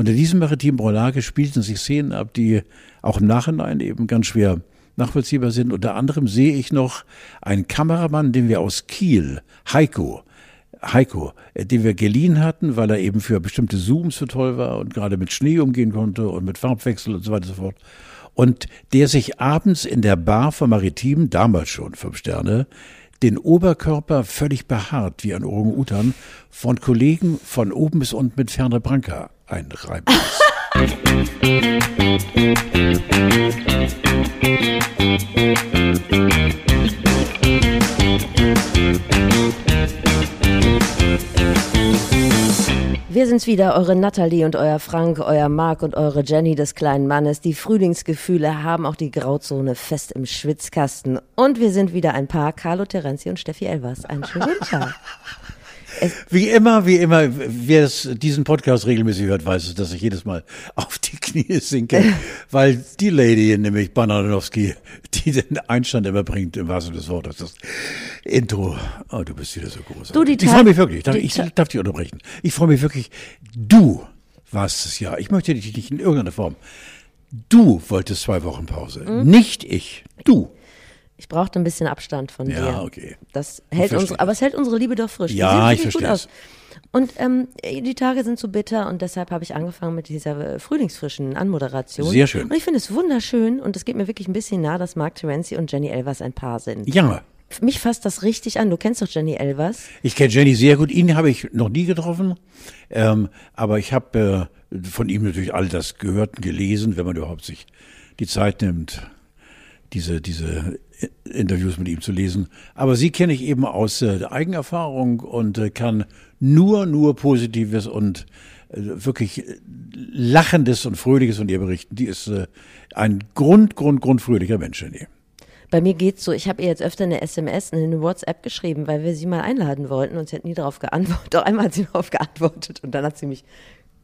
Und in diesem maritimen Roulage spielten sich Szenen ab, die auch im Nachhinein eben ganz schwer nachvollziehbar sind. Unter anderem sehe ich noch einen Kameramann, den wir aus Kiel, Heiko, Heiko, äh, den wir geliehen hatten, weil er eben für bestimmte Zooms so toll war und gerade mit Schnee umgehen konnte und mit Farbwechsel und so weiter und so fort. Und der sich abends in der Bar vom Maritim, damals schon fünf Sterne, den Oberkörper völlig behaart wie ein Orang-Utan von Kollegen von oben bis unten mit ferner Branca einreiben ließ. Wir sind's wieder, eure Natalie und euer Frank, euer Marc und eure Jenny des kleinen Mannes. Die Frühlingsgefühle haben auch die Grauzone fest im Schwitzkasten. Und wir sind wieder ein Paar, Carlo Terenzi und Steffi Elvers. Einen schönen Tag. Wie immer, wie immer, wer es, diesen Podcast regelmäßig hört, weiß es, dass ich jedes Mal auf die Knie sinke, weil die Lady, nämlich Bananowski, die den Einstand immer bringt, im wahrsten des Wortes, das Intro, oh, du bist wieder so groß. Du, die ich freue mich wirklich, darf, ich darf dich unterbrechen. Ich freue mich wirklich, du warst es ja, ich möchte dich nicht in irgendeiner Form, du wolltest zwei Wochen Pause, Mhm. nicht ich, du. Ich brauchte ein bisschen Abstand von Ja, dir. okay. Das hält unsere, aber es hält unsere Liebe doch frisch. Ja, sieht ich verstehe aus. Und ähm, die Tage sind so bitter und deshalb habe ich angefangen mit dieser äh, frühlingsfrischen Anmoderation. Sehr schön. Und ich finde es wunderschön und es geht mir wirklich ein bisschen nah, dass Mark Terenzi und Jenny Elvers ein Paar sind. Ja, Mich fasst das richtig an. Du kennst doch Jenny Elvers. Ich kenne Jenny sehr gut. Ihn habe ich noch nie getroffen, ähm, aber ich habe äh, von ihm natürlich all das gehört und gelesen, wenn man überhaupt sich die Zeit nimmt, diese diese Interviews mit ihm zu lesen. Aber sie kenne ich eben aus äh, Eigenerfahrung und äh, kann nur nur Positives und äh, wirklich äh, lachendes und fröhliches von ihr berichten. Die ist äh, ein Grund Grund Grund fröhlicher Mensch, Jenny. Bei mir geht's so, ich habe ihr jetzt öfter eine SMS, eine WhatsApp geschrieben, weil wir sie mal einladen wollten und sie hat nie darauf geantwortet. Doch einmal hat sie darauf geantwortet und dann hat sie mich,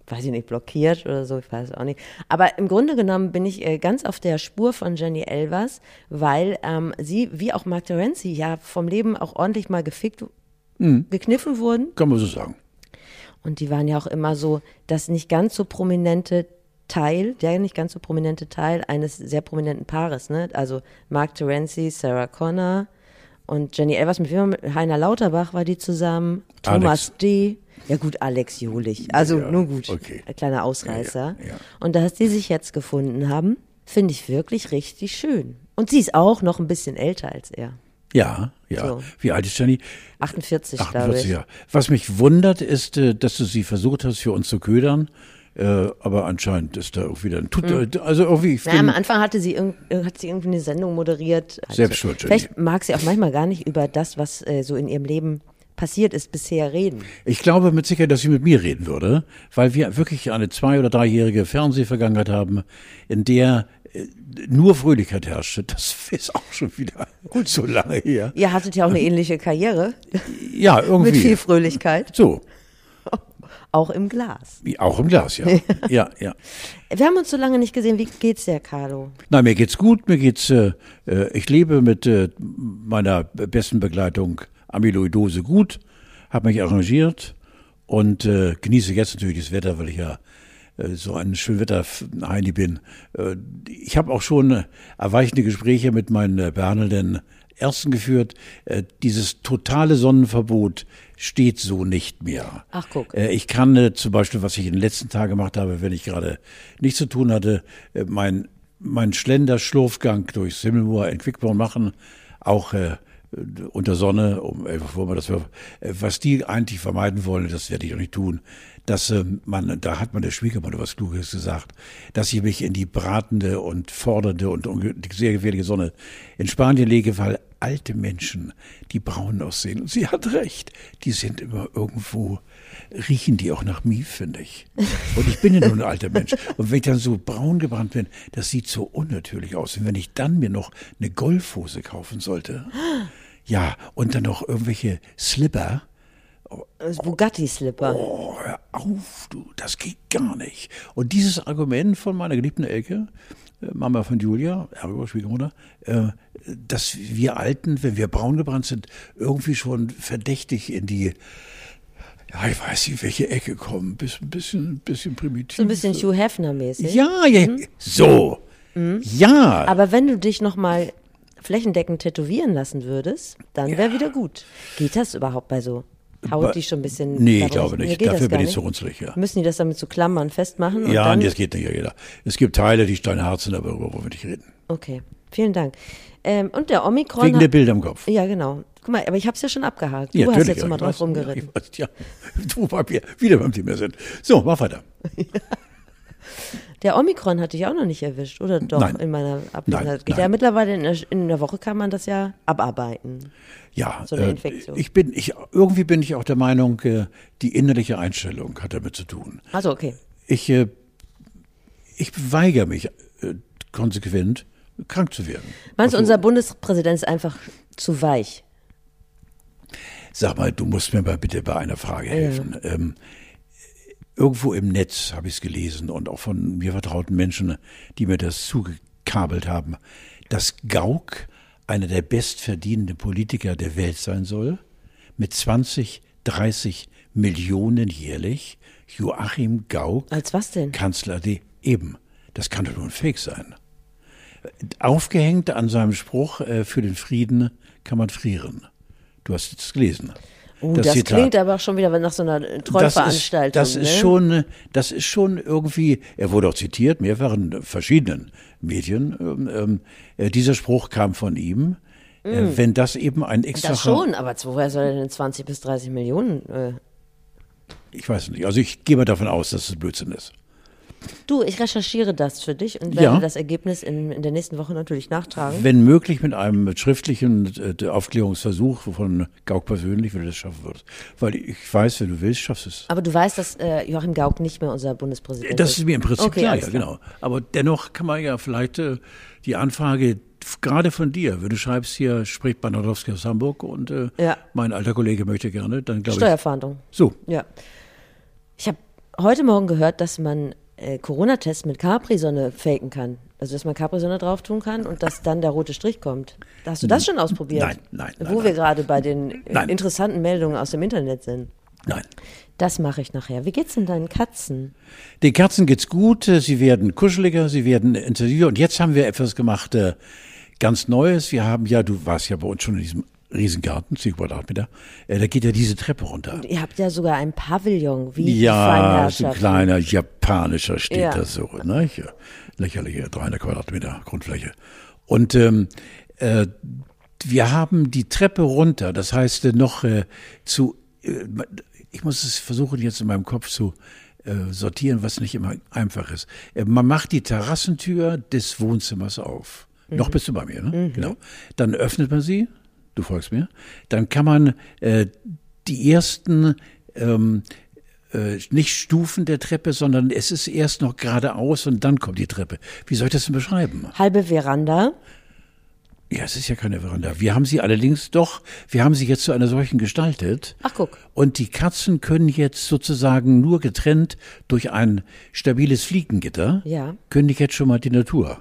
weiß ich nicht, blockiert oder so, ich weiß auch nicht. Aber im Grunde genommen bin ich äh, ganz auf der Spur von Jenny Elvers, weil ähm, sie, wie auch Mark Terenzi, ja vom Leben auch ordentlich mal gefickt, gekniffen wurden. Kann man so sagen. Und die waren ja auch immer so das nicht ganz so prominente Teil, der nicht ganz so prominente Teil eines sehr prominenten Paares, ne? Also Mark Terenzi, Sarah Connor und Jenny Elvers mit wem? Heiner Lauterbach war die zusammen, Thomas Alex. D. Ja gut, Alex Jolich. Also Ja, nun gut, okay. ein kleiner Ausreißer. Ja, ja, ja. Und dass die sich jetzt gefunden haben, finde ich wirklich richtig schön. Und sie ist auch noch ein bisschen älter als er. Ja, ja. So. Wie alt ist Jenny? 48, glaube 48 ich. Jahre. Was mich wundert, ist, äh, dass du sie versucht hast, für uns zu ködern. Äh, aber anscheinend ist da auch wieder ein Tut, äh, also irgendwie, ich Na, am Anfang hatte sie, irgend, äh, hat sie irgendwie eine Sendung moderiert. Also, Selbst schuld. Vielleicht mag sie auch manchmal gar nicht über das, was äh, so in ihrem Leben passiert ist, bisher reden. ich glaube mit Sicherheit, dass sie mit mir reden würde, weil wir wirklich eine zwei- oder dreijährige Fernsehvergangenheit haben, in der nur Fröhlichkeit herrschte. Das ist auch schon wieder gut so lange her. Ihr hattet ja auch eine ähnliche Karriere Ja, irgendwie. mit viel Fröhlichkeit, so, auch im Glas. auch im Glas, ja. ja, ja. Wir haben uns so lange nicht gesehen. Wie geht's dir, Carlo? Na, mir geht's gut, mir geht's, äh, äh, ich lebe mit äh, meiner besten Begleitung Amyloidose gut, habe mich arrangiert und äh, genieße jetzt natürlich das Wetter, weil ich ja äh, so ein Schönwetter-Heini bin. Äh, ich habe auch schon erweichende Gespräche mit meinen behandelnden Ärzten geführt. Dieses totale Sonnenverbot steht so nicht mehr. Ach, guck. Äh, ich kann äh, zum Beispiel, was ich in den letzten Tagen gemacht habe, wenn ich gerade nichts zu tun hatte, äh, mein, mein Schlender-Schlurfgang durchs Himmelmoor in Quickborn machen, auch äh, unter Sonne, um 11 Uhr mal das, äh, was die eigentlich vermeiden wollen, das werde ich auch nicht tun, dass äh, man, da hat man der Schwiegermutter was Kluges gesagt, dass ich mich in die bratende und fordernde und sehr gefährliche Sonne in Spanien lege, weil alte Menschen, die braun aussehen, und sie hat recht, die sind immer irgendwo, riechen die auch nach Mief, finde ich. Und ich bin ja nur ein alter Mensch. Und wenn ich dann so braun gebrannt bin, das sieht so unnatürlich aus. Und wenn ich dann mir noch eine Golfhose kaufen sollte, ja, und dann noch irgendwelche Slipper, Bugatti-Slipper. Oh, hör auf, du, das geht gar nicht. Und dieses Argument von meiner geliebten Elke, Mama von Julia, ergo Schwiegermutter, äh, dass wir Alten, wenn wir braun gebrannt sind, irgendwie schon verdächtig in die ja, ich weiß nicht, welche Ecke kommen. Bisschen, bisschen, bisschen primitiv. So ein bisschen Hugh Hefner-mäßig. Ja, ja, so. Ja. Aber wenn du dich nochmal flächendeckend tätowieren lassen würdest, dann wäre wieder gut. Geht das überhaupt bei so? Haut die schon ein bisschen. Nee, ich glaube nicht. Dafür bin ich zu runzlig, ja. Müssen die das damit zu Klammern festmachen? Ja, das geht nicht ja jeder. Es gibt Teile, die steinhart sind, aber darüber wollen wir nicht reden. Okay, vielen Dank. Ähm, und der Omikron. Wegen der Bilder im Kopf. Ja, genau. Guck mal, aber ich habe es ja schon abgehakt. Du Ja, hast jetzt immer drauf rumgeritten. Ja, ja. Du, weil wir wieder beim Thema sind. So, mach weiter. Der Omikron hatte ich auch noch nicht erwischt, oder doch? Nein. In meiner Abwesenheit. Geht nein. ja mittlerweile in der, in der Woche kann man das ja abarbeiten. Ja, So eine äh, Infektion. ich bin, ich, irgendwie bin ich auch der Meinung, äh, die innerliche Einstellung hat damit zu tun. Also okay. Ich, äh, ich weigere mich äh, konsequent, krank zu werden. Meinst du, Also, unser Bundespräsident ist einfach zu weich? Sag mal, du musst mir mal bitte bei einer Frage helfen. Ähm, irgendwo im Netz habe ich es gelesen und auch von mir vertrauten Menschen, die mir das zugekabelt haben, dass Gauck einer der bestverdienenden Politiker der Welt sein soll, mit 20, 30 Millionen jährlich. Joachim Gauck, Als was denn? Kanzler D. Eben. Das kann doch nur ein Fake sein. Aufgehängt an seinem Spruch, äh, für den Frieden kann man frieren. Du hast es gelesen. Oh, das, Zitat. klingt aber auch schon wieder nach so einer das ist, Trollveranstaltung. das ist ne? schon, das ist schon irgendwie, er wurde auch zitiert, mehrfach in verschiedenen Medien. Ähm, ähm, äh, dieser Spruch kam von ihm. Äh, wenn das eben ein extra, Mm. Das schon, aber woher soll er denn 20 bis 30 Millionen? Äh? ich weiß nicht, also ich gehe mal davon aus, dass es Blödsinn ist. Du, ich recherchiere das für dich und werde Ja. das Ergebnis in, in der nächsten Woche natürlich nachtragen. Wenn möglich mit einem schriftlichen äh, Aufklärungsversuch von Gauck persönlich, wenn du das schaffen würdest. Weil ich weiß, wenn du willst, schaffst du es. Aber du weißt, dass äh, Joachim Gauck nicht mehr unser Bundespräsident Das ist mir im Prinzip Okay, klar, ja, genau. Aber dennoch kann man ja vielleicht äh, die Anfrage gerade von dir, wenn du schreibst hier, spricht Banadowski aus Hamburg und äh, Ja. mein alter Kollege möchte gerne, dann glaube ich. Steuerfahndung. So, Ja. Ich habe heute Morgen gehört, dass man äh, Corona-Tests mit Capri-Sonne faken kann. Also, dass man Capri-Sonne drauf tun kann und dass dann der rote Strich kommt. Hast du das schon ausprobiert? Nein, nein, nein, Wo wir nein. gerade bei den äh, Nein. interessanten Meldungen aus dem Internet sind. nein. Das mache ich nachher. Wie geht's denn deinen Katzen? Den Katzen geht's gut, sie werden kuscheliger, sie werden intensiver. Und jetzt haben wir etwas gemacht, äh, ganz Neues. Wir haben ja, du warst ja bei uns schon in diesem Riesengarten, 10 Quadratmeter, äh, da geht ja diese Treppe runter. Ihr habt ja sogar ein Pavillon, wie Ja, so ein kleiner japanischer steht Ja. das so, ne? Lächerliche 300 Quadratmeter Grundfläche. Und ähm, äh, wir haben die Treppe runter, das heißt äh, noch äh, zu, äh, ich muss es versuchen jetzt in meinem Kopf zu äh, sortieren, was nicht immer einfach ist. Äh, man macht die Terrassentür des Wohnzimmers auf. Noch bist du bei mir, ne? Genau. Dann öffnet man sie, du folgst mir. Dann kann man äh, die ersten ähm, äh, nicht Stufen der Treppe, sondern es ist erst noch geradeaus und dann kommt die Treppe. Wie soll ich das denn beschreiben? Halbe Veranda. Ja, es ist ja keine Veranda. Wir haben sie allerdings doch, wir haben sie jetzt zu einer solchen gestaltet. Ach, guck. Und die Katzen können jetzt sozusagen nur getrennt durch ein stabiles Fliegengitter, Ja. können die jetzt schon mal die Natur.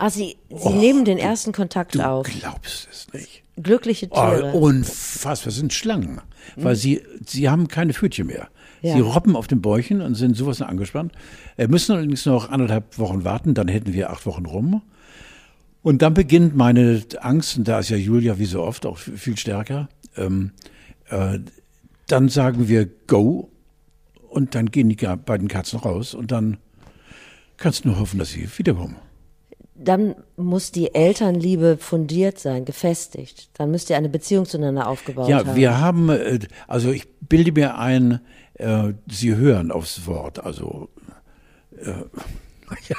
Ah, sie, sie nehmen den ersten Kontakt Du auf. glaubst es nicht. Glückliche Tiere. Oh, unfassbar, sind Schlangen. Weil sie, sie haben keine Pfötchen mehr. Ja. Sie robben auf den Bäuchen und sind sowas angespannt. Äh, müssen allerdings noch anderthalb Wochen warten, dann hätten wir acht Wochen rum. Und dann beginnt meine Angst, und da ist ja Julia wie so oft auch viel stärker. Ähm, äh, dann sagen wir Go und dann gehen die beiden Katzen raus und dann kannst du nur hoffen, dass sie wiederkommen. Dann muss die Elternliebe fundiert sein, gefestigt. Dann müsst ihr eine Beziehung zueinander aufgebaut Ja, haben. wir haben, äh, also ich bilde mir ein, äh, Sie hören aufs Wort. Also, äh, ja,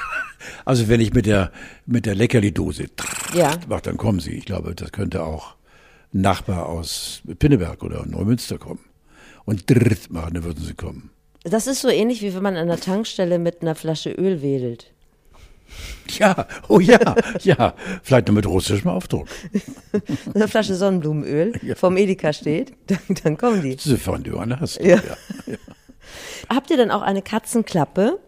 also wenn ich mit der mit der Leckerli-Dose Ja. mache, dann kommen Sie. Ich glaube, das könnte auch ein Nachbar aus Pinneberg oder Neumünster kommen. Und dritt machen, dann würden Sie kommen. Das ist so ähnlich, wie wenn man an der Tankstelle mit einer Flasche Öl wedelt. Ja, oh ja, ja, vielleicht nur mit russischem Aufdruck. Eine Flasche Sonnenblumenöl vom Edeka steht, dann, dann kommen die. Sofern du eine hast. Ja. Habt ihr dann auch eine Katzenklappe?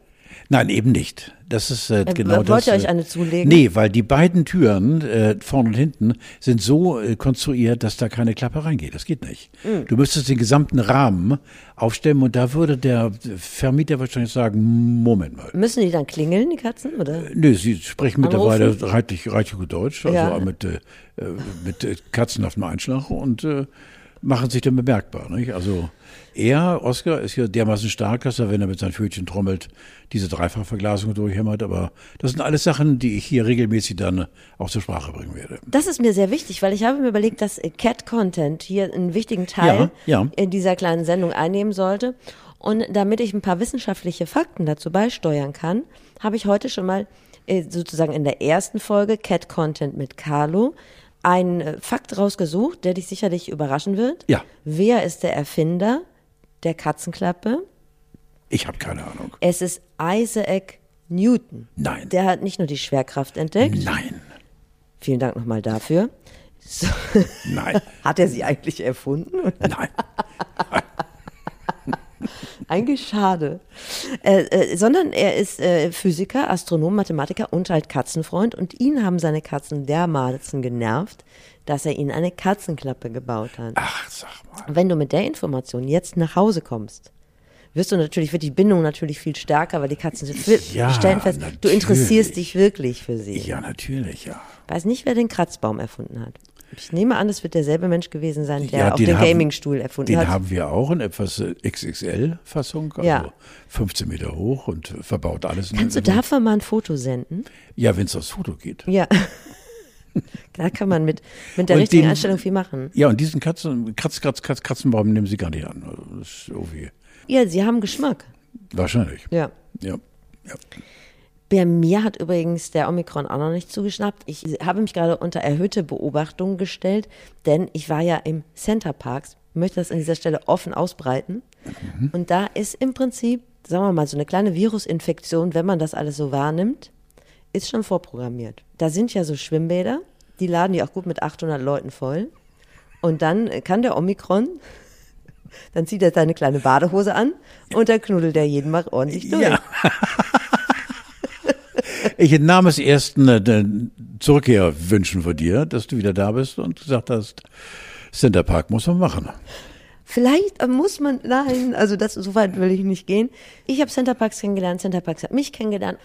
Nein, eben nicht. Das ist äh, genau wollt das. Wollt ihr euch äh, eine zulegen? Nee, weil die beiden Türen, äh, vorne und hinten, sind so äh, konstruiert, dass da keine Klappe reingeht. Das geht nicht. Mhm. Du müsstest den gesamten Rahmen aufstellen und da würde der Vermieter wahrscheinlich sagen, Moment mal. Müssen die dann klingeln, die Katzen? Oder? Nö, sie sprechen mittlerweile reichlich, reichlich gut Deutsch, also Ja. mit, äh, äh, mit äh, katzenhaftem Einschlag und äh, machen sich dann bemerkbar. Nicht? Also er, Oscar, ist ja dermaßen stark, dass er, wenn er mit seinen Pfötchen trommelt, diese Dreifachverglasung durchhämmert. Aber das sind alles Sachen, die ich hier regelmäßig dann auch zur Sprache bringen werde. Das ist mir sehr wichtig, weil ich habe mir überlegt, dass äh, Cat Content hier einen wichtigen Teil Ja, ja. in dieser kleinen Sendung einnehmen sollte. Und damit ich ein paar wissenschaftliche Fakten dazu beisteuern kann, habe ich heute schon mal äh, sozusagen in der ersten Folge Cat Content mit Carlo einen äh, Fakt rausgesucht, der dich sicherlich überraschen wird. Ja. Wer ist der Erfinder der Katzenklappe? Ich habe keine Ahnung. Es ist Isaac Newton. Nein. Der hat nicht nur die Schwerkraft entdeckt. Nein, Vielen Dank nochmal dafür. So. nein, Hat er sie eigentlich erfunden? nein. Eigentlich schade. Äh, äh, sondern er ist äh, Physiker, Astronom, Mathematiker und halt Katzenfreund. Und ihn haben seine Katzen dermaßen genervt, dass er ihnen eine Katzenklappe gebaut hat. Ach, sag mal. Wenn du mit der Information jetzt nach Hause kommst, wirst du natürlich, wird die Bindung natürlich viel stärker, weil die Katzen Ja, stellen fest, du natürlich. interessierst dich wirklich für sie. Ja, natürlich, ja. Weiß nicht, wer den Kratzbaum erfunden hat. Ich nehme an, es wird derselbe Mensch gewesen sein, der ja, auch den haben- Gamingstuhl erfunden Den hat. haben wir auch in etwas äh, XXL-Fassung, also Ja. 15 Meter hoch und verbaut alles. Kannst du davon mal ein Foto senden? Ja, wenn es aufs Foto geht. Ja. da kann man mit, mit der Und richtigen den- Einstellung viel machen. Ja, und diesen Katzen, Kratz, Kratz, Kratz, Katzenbaum nehmen sie gar nicht an. Also das ist irgendwie, Ja, sie haben Geschmack. wahrscheinlich. Ja. Ja. ja. Bei mir hat übrigens der Omikron auch noch nicht zugeschnappt. Ich habe mich gerade unter erhöhte Beobachtung gestellt, denn ich war ja im Center Parks, möchte das an dieser Stelle offen ausbreiten. Und da ist im Prinzip, sagen wir mal, so eine kleine Virusinfektion, wenn man das alles so wahrnimmt, ist schon vorprogrammiert. Da sind ja so Schwimmbäder, die laden die auch gut mit 800 Leuten voll. Und dann kann der Omikron, dann zieht er seine kleine Badehose an und dann knuddelt er jeden mal ordentlich durch. Ja. Ich entnahm es erst eine Zurückkehr wünschen von dir, dass du wieder da bist und gesagt hast, Center Park muss man machen. Vielleicht äh, muss man, nein, also das, so weit will ich nicht gehen. Ich habe Centerparks kennengelernt, Centerparks hat mich kennengelernt.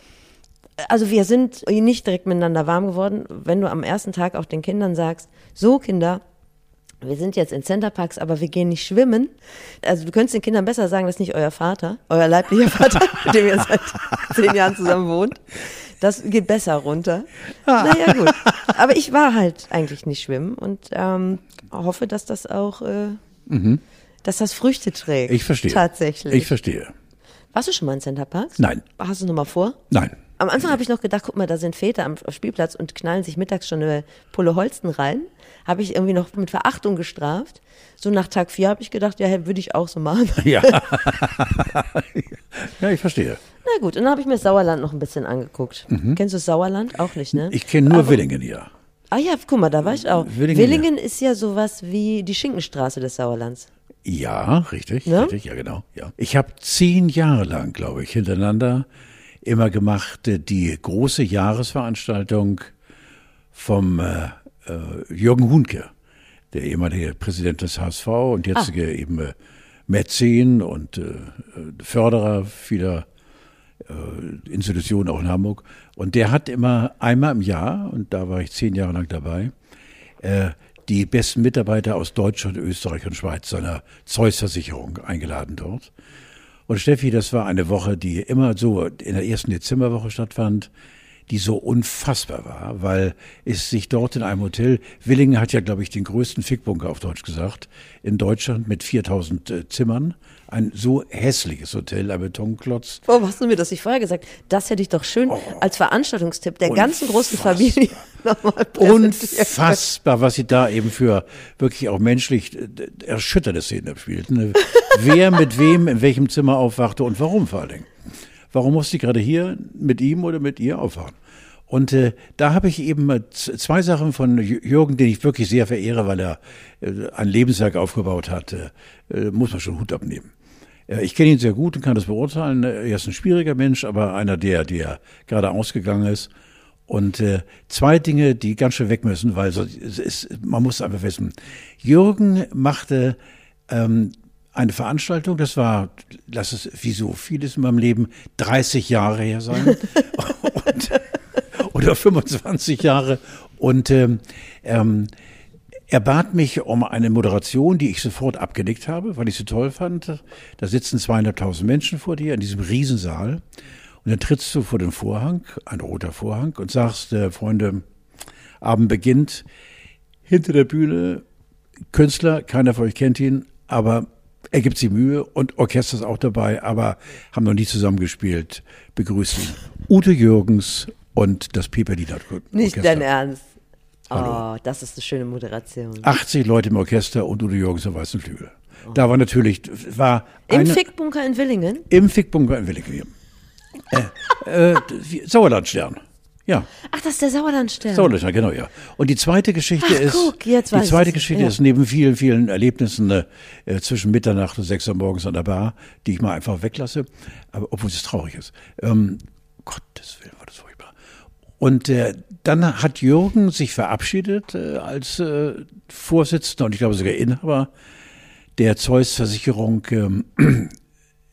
Also wir sind nicht direkt miteinander warm geworden. Wenn du am ersten Tag auch den Kindern sagst, so Kinder, wir sind jetzt in Centerparks, aber wir gehen nicht schwimmen. Also du könntest den Kindern besser sagen, das ist nicht euer Vater, euer leiblicher Vater, mit dem ihr seit zehn Jahren zusammen wohnt. Das geht besser runter. Naja, gut. Aber ich war halt eigentlich nicht schwimmen und ähm, hoffe, dass das auch, äh, dass das Früchte trägt. Mhm. Ich verstehe. Tatsächlich. Ich verstehe. Warst du schon mal in Centerparks? Nein. Hast du noch mal vor? Nein. Am Anfang habe ich noch gedacht, guck mal, da sind Väter am Spielplatz und knallen sich mittags schon eine Pulle Holsten rein. Habe ich irgendwie noch mit Verachtung gestraft. So nach Tag vier habe ich gedacht, ja, würde ich auch so machen. Ja. ja, ich verstehe. Na gut, und dann habe ich mir das Sauerland noch ein bisschen angeguckt. Kennst du das Sauerland? Auch nicht, ne? Mhm. Ich kenne nur Willingen hier. ah ja, guck mal, da war ich auch. Willingen, Willingen, ist ja sowas wie die Schinkenstraße des Sauerlands. Ja, richtig, Ja? richtig, ja genau. Ja. Ich habe zehn Jahre lang, glaube ich, hintereinander immer gemacht die große Jahresveranstaltung vom äh, äh, Jürgen Hunke, der ehemalige Präsident des HSV und jetzige eben äh, Mäzen und äh, Förderer vieler äh, Institutionen auch in Hamburg. Und der hat immer einmal im Jahr, und da war ich zehn Jahre lang dabei, äh, die besten Mitarbeiter aus Deutschland, Österreich und Schweiz seiner Zeus-Versicherung eingeladen dort. Und Steffi, das war eine Woche, die immer so in der ersten Dezemberwoche stattfand, die so unfassbar war, weil es sich dort in einem Hotel, Willingen hat ja, glaube ich, den größten Fickbunker auf Deutsch gesagt, in Deutschland mit 4000 äh, Zimmern. Ein so hässliches Hotel, ein Betonklotz. Warum hast du mir das nicht vorher gesagt? Das hätte ich doch schön als Veranstaltungstipp der ganzen großen. Familie nochmal präsentiert. Unfassbar, was sie da eben für wirklich auch menschlich äh, erschütternde Szenen abspielten. Wer mit wem in welchem Zimmer aufwachte und warum vor allen Dingen. Warum musste ich gerade hier mit ihm oder mit ihr aufwachen? Und äh, da habe ich eben zwei Sachen von Jü- Jürgen, den ich wirklich sehr verehre, weil er äh, ein Lebenswerk aufgebaut hat, äh, äh, muss man schon Hut abnehmen. Ich kenne ihn sehr gut und kann das beurteilen. Er ist ein schwieriger Mensch, aber einer, der, der gerade ausgegangen ist. Und äh, zwei Dinge, die ganz schön weg müssen, weil so, es ist, man muss einfach wissen. Jürgen machte ähm, eine Veranstaltung, das war, lass es wie so vieles in meinem Leben, 30 Jahre her sein. und, oder 25 Jahre. Und ähm, ähm, er bat mich um eine Moderation, die ich sofort abgenickt habe, weil ich sie toll fand. Da sitzen zweieinhalbtausend Menschen vor dir in diesem Riesensaal. Und dann trittst du vor den Vorhang, ein roter Vorhang, und sagst, äh, Freunde, Abend beginnt. Hinter der Bühne, Künstler, keiner von euch kennt ihn, aber er gibt sich Mühe und Orchester ist auch dabei, aber haben noch nie zusammengespielt. Begrüßen Ute Jürgens und das Piperliner Orchester. Nicht dein Ernst. Hallo. Oh, das ist eine schöne Moderation. 80 Leute im Orchester und Udo Jürgens am Weißen Flügel. Da war natürlich, war Im eine, Fickbunker in Willingen? im Fickbunker in Willingen. äh, äh, Sauerlandstern. Ja, Ach, das ist der Sauerlandstern. Sauerlandstern, genau, ja. Und die zweite Geschichte Ach, ist, guck, jetzt die zweite Geschichte ja. ist neben vielen, vielen Erlebnissen äh, äh, zwischen Mitternacht und sechs Uhr morgens an der Bar, die ich mal einfach weglasse, aber obwohl es traurig ist. Ähm, Gottes Willen, war das furchtbar. Und äh, dann hat Jürgen sich verabschiedet äh, als äh, Vorsitzender und ich glaube sogar Inhaber der Zeus-Versicherung ähm,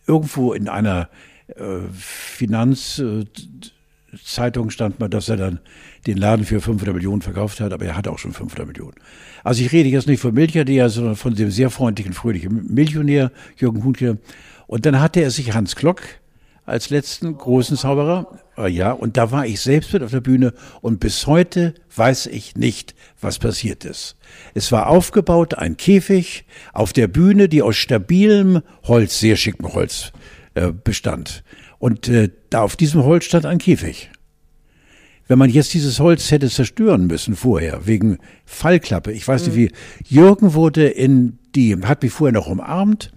irgendwo in einer äh, Finanzzeitung stand mal, dass er dann den Laden für 500 Millionen verkauft hat, aber er hatte auch schon 500 Millionen. Also ich rede jetzt nicht von Milliardär, sondern von dem sehr freundlichen, fröhlichen Millionär Jürgen Kuhnke. Und dann hatte er sich Hans Klock als letzten großen Zauberer. Äh, Ja, und da war ich selbst mit auf der Bühne und bis heute weiß ich nicht, was passiert ist. Es war aufgebaut, ein Käfig auf der Bühne, die aus stabilem Holz, sehr schickem Holz äh, bestand. Und äh, da auf diesem Holz stand ein Käfig. Wenn man jetzt dieses Holz hätte zerstören müssen vorher, wegen Fallklappe, ich weiß nicht wie, Jürgen wurde in die, hat mich vorher noch umarmt,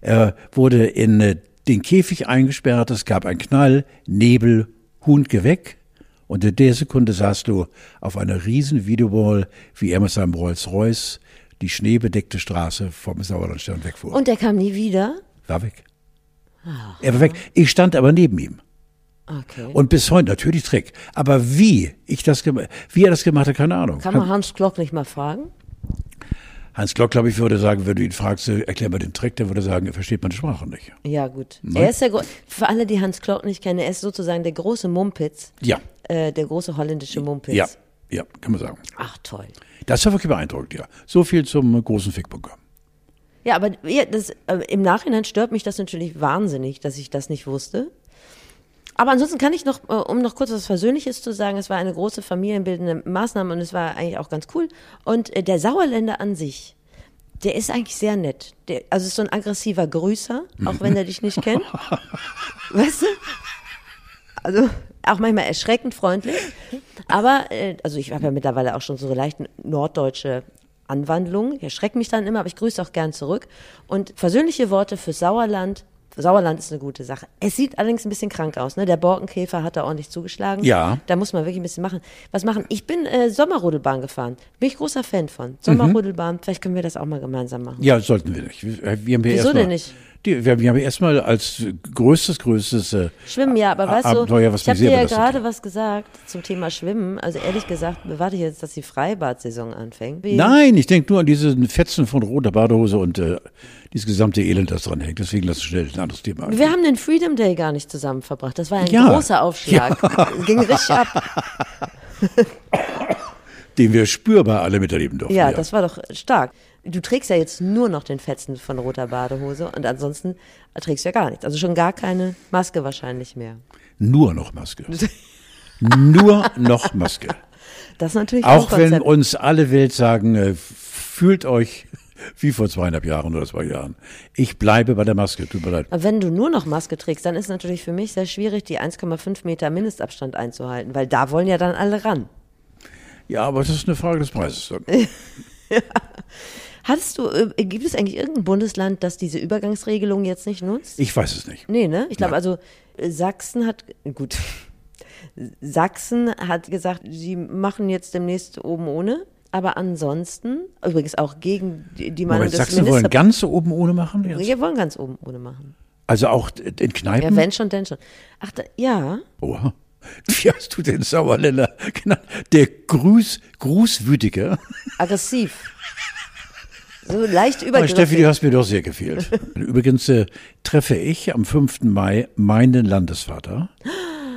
er wurde in äh, den Käfig eingesperrt, es gab einen Knall, Nebel, Hund geh weg. Und in der Sekunde saßt du auf einer riesen Videowall, wie er mit seinem Rolls-Royce die schneebedeckte Straße vom Sauerlandstern wegfuhr. Und der kam nie wieder? war weg. Er war weg. Ich stand aber neben ihm. Okay. Und bis heute natürlich Trick. Aber wie ich das wie er das gemacht hat, keine Ahnung. Kann man Hans Klock nicht mal fragen? Hans Glock, glaube ich, würde sagen, wenn du ihn fragst, äh, erklär mal den Trick, der würde sagen, er versteht meine Sprache nicht. Ja, gut. Nein. Er ist der, für alle, die Hans Klock nicht kennen, er ist sozusagen der große Mumpitz, Ja, äh, der große holländische Mumpitz. ja, ja, kann man sagen. Ach, toll. Das war wirklich beeindruckend, ja. So viel zum großen Fickbunker. Ja, aber das, äh, im Nachhinein stört mich das natürlich wahnsinnig, dass ich das nicht wusste. Aber ansonsten kann ich noch, äh, um noch kurz was Versöhnliches zu sagen, es war eine große familienbildende Maßnahme und es war eigentlich auch ganz cool. Und äh, der Sauerländer an sich, der ist eigentlich sehr nett. Der, also ist so ein aggressiver Grüßer, auch wenn er dich nicht kennt. Weißt du? Also auch manchmal erschreckend freundlich. Aber, äh, also ich habe ja mittlerweile auch schon so leicht norddeutsche Anwandlungen. Ich erschrecke mich dann immer, aber ich grüße auch gern zurück. Und versöhnliche Worte für Sauerland. Sauerland ist eine gute Sache. Es sieht allerdings ein bisschen krank aus. Ne? Der Borkenkäfer hat da ordentlich zugeschlagen. Ja. Da muss man wirklich ein bisschen machen. Was machen? Ich bin äh, Sommerrodelbahn gefahren. Bin ich großer Fan von. Sommerrodelbahn. Vielleicht können wir das auch mal gemeinsam machen. Ja, sollten wir nicht. Wir, wir haben ja Wieso denn nicht? Die, wir, wir haben erstmal als größtes, größtes äh, Schwimmen, ja, aber weißt Abenteuer, du, was ich habe dir ja gerade was gesagt zum Thema Schwimmen. Also ehrlich gesagt, warte ich jetzt, dass die Freibad-Saison anfängt. Wie- Nein, ich denke nur an diese Fetzen von roter Badehose und äh, dieses gesamte Elend, das dran hängt. Deswegen lass uns schnell ein anderes Thema an. Wir haben den Freedom Day gar nicht zusammen verbracht. Das war ein Ja. großer Aufschlag. Ging richtig ab. Den wir spürbar alle miterleben durften. Ja, das war doch stark. Du trägst ja jetzt nur noch den Fetzen von roter Badehose und ansonsten trägst du ja gar nichts. Also schon gar keine Maske wahrscheinlich mehr. Nur noch Maske. nur noch Maske. Das ist natürlich Auch wenn uns alle Welt sagen, äh, fühlt euch wie vor zweieinhalb Jahren oder zwei Jahren. Ich bleibe bei der Maske, tut mir leid. Aber wenn du nur noch Maske trägst, dann ist natürlich für mich sehr schwierig, die 1,5 Meter Mindestabstand einzuhalten, weil da wollen ja dann alle ran. Ja, aber das ist eine Frage des Preises. dann. Hattest du, äh, gibt es eigentlich irgendein Bundesland, das diese Übergangsregelung jetzt nicht nutzt? Ich weiß es nicht. Nee, ne? Ich glaube, also äh, Sachsen hat, gut, Sachsen hat gesagt, sie machen jetzt demnächst oben ohne. Aber ansonsten, übrigens auch gegen die, die Meinung des wir wollen ganz oben ohne machen? Jetzt? Wir wollen ganz oben ohne machen. Also auch in Kneipen? Ja, wenn schon, denn schon. Ach, da, ja. Oha. Wie hast du den Sauerländer genannt? Der Gruß, Grußwütige. Aggressiv. So leicht Aber übergriffig. Steffi, du hast mir doch sehr gefehlt. Übrigens äh, treffe ich am 5. Mai meinen Landesvater,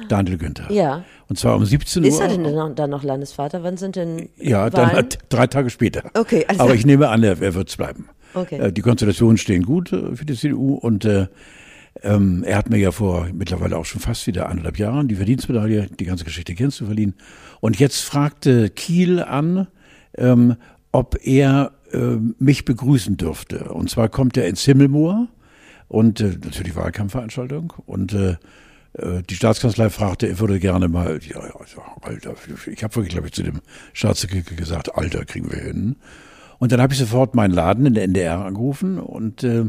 Daniel Günther. Ja. Und zwar um 17 Uhr. Ist er denn noch, dann noch Landesvater? Wann sind denn Ja, dann Wahlen? hat, drei Tage später. Okay, alles Aber ich nehme an, er, er wird es bleiben. Okay. Äh, Die Konstellationen stehen gut äh, für die CDU und äh, ähm, er hat mir ja vor mittlerweile auch schon fast wieder anderthalb Jahren die Verdienstmedaille, die ganze Geschichte kennst du, verliehen. Und jetzt fragte Kiel an, ähm, ob er äh, mich begrüßen dürfte. Und zwar kommt er ins Himmelmoor und äh, natürlich Wahlkampfveranstaltung und äh, äh, die Staatskanzlei fragte, er würde gerne mal, ja, ja, also, Alter, ich habe wirklich, glaube ich, zu dem Staatssekretär gesagt, Alter, kriegen wir hin. Und dann habe ich sofort meinen Laden in der NDR angerufen und äh,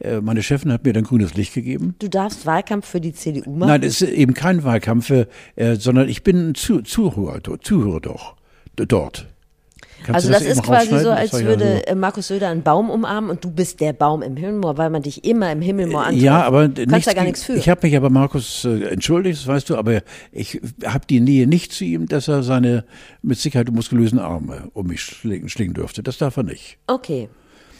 äh, meine Chefin hat mir dann grünes Licht gegeben. Du darfst Wahlkampf für die CDU machen? Nein, es ist eben kein Wahlkampf, äh, sondern ich bin ein Zu Zuhörer, Zuhörer doch, dort. Kannst also das, eben ist quasi so, Das als war ja würde so- äh, Markus Söder einen Baum umarmen und du bist der Baum im Himmelmoor, weil man dich immer im Himmelmoor antrifft. Ja, aber du kannst nichts da gar nichts für. Ich habe mich aber Markus äh, entschuldigt, das weißt du, aber ich habe die Nähe nicht zu ihm, dass er seine mit Sicherheit muskulösen Arme um mich schlingen, schlingen dürfte. Das darf er nicht. okay.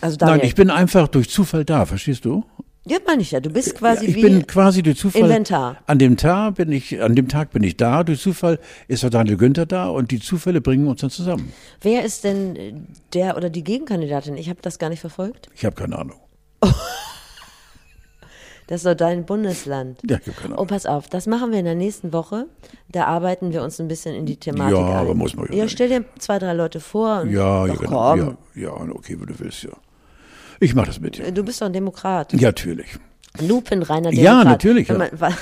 Also Daniel, Nein, ich bin einfach durch Zufall da, verstehst du? Ja, meine ich ja, du bist quasi ja, ich wie bin quasi durch Zufall. Inventar. An dem Tag bin ich, an dem Tag bin ich da. Durch Zufall ist auch Daniel Günther da und die Zufälle bringen uns dann zusammen. Wer ist denn äh, der oder die Gegenkandidatin? Ich habe das gar nicht verfolgt. Ich habe keine Ahnung. Das ist doch dein Bundesland. Ja, ich habe keine Oh, Ahnung. pass auf, das machen wir in der nächsten Woche. Da arbeiten wir uns ein bisschen in die Thematik Ja, ein. aber muss man ja Ja, stell dir zwei, drei Leute vor. Und Ja, ja, Ach, genau. komm. Ja, ja, okay, wenn du willst, ja. Ich mache das mit dir. Du bist doch ein Demokrat. Ja, natürlich. Lupenreiner Ja, Demokrat. natürlich, ja. man- wa-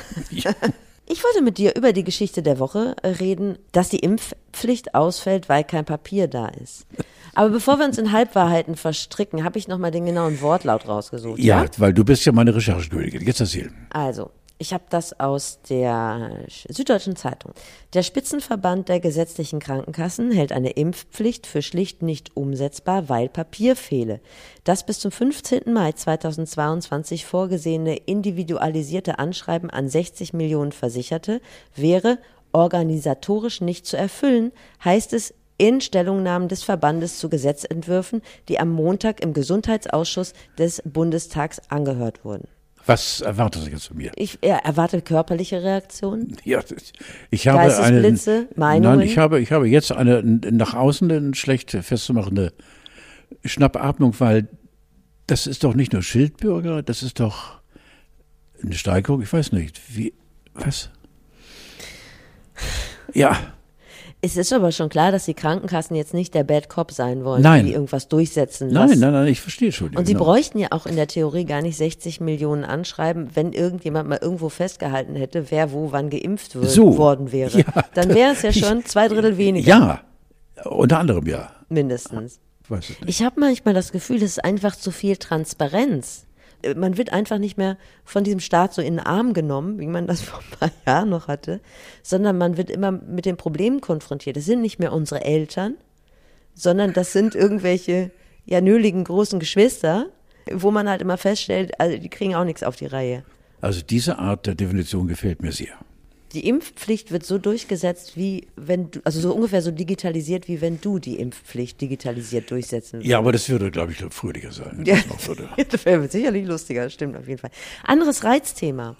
Ich wollte mit dir über die Geschichte der Woche äh, reden, dass die Impfpflicht ausfällt, weil kein Papier da ist. Aber bevor wir uns in Halbwahrheiten verstricken, habe ich nochmal den genauen Wortlaut rausgesucht. Ja, weil du bist ja meine Recherchekönigin. Jetzt erzähl. Also, ich habe das aus der Süddeutschen Zeitung. Der Spitzenverband der gesetzlichen Krankenkassen hält eine Impfpflicht für schlicht nicht umsetzbar, weil Papier fehle. Das bis zum 15. Mai 2022 vorgesehene individualisierte Anschreiben an 60 Millionen Versicherte wäre organisatorisch nicht zu erfüllen, heißt es in Stellungnahmen des Verbandes zu Gesetzentwürfen, die am Montag im Gesundheitsausschuss des Bundestags angehört wurden. Was erwartest du jetzt von mir? Ich erwarte körperliche Reaktionen. Ja, ich habe eine. Geistesblitze, Meinungen? Nein, ich habe, ich habe jetzt eine nach außen eine schlecht festzumachende Schnappatmung, weil das ist doch nicht nur Schildbürger, das ist doch eine Steigerung. Ich weiß nicht, wie, was? Ja, Es ist aber schon klar, dass die Krankenkassen jetzt nicht der Bad Cop sein wollen, Nein. die irgendwas durchsetzen nein, lassen. nein, nein, ich verstehe schon. Und sie genau. bräuchten ja auch in der Theorie gar nicht 60 Millionen anschreiben, wenn irgendjemand mal irgendwo festgehalten hätte, wer wo wann geimpft wür- So. worden wäre. Ja, Dann wäre es ja schon zwei Drittel weniger Ja, unter anderem ja. mindestens. Ich. Ich habe manchmal das Gefühl, es ist einfach zu viel Transparenz. Man wird einfach nicht mehr von diesem Staat so in den Arm genommen, wie man das vor ein paar Jahren noch hatte, sondern man wird immer mit den Problemen konfrontiert. Es sind nicht mehr unsere Eltern, sondern das sind irgendwelche ja nöligen großen Geschwister, wo man halt immer feststellt, also die kriegen auch nichts auf die Reihe. Also diese Art der Definition gefällt mir sehr. Die Impfpflicht wird so durchgesetzt, wie wenn du, also so ungefähr so digitalisiert, wie wenn du die Impfpflicht digitalisiert durchsetzen würdest. Ja, aber das würde, glaube ich, fröhlicher sein. Ja, das das wäre sicherlich lustiger, stimmt auf jeden Fall. Anderes Reizthema.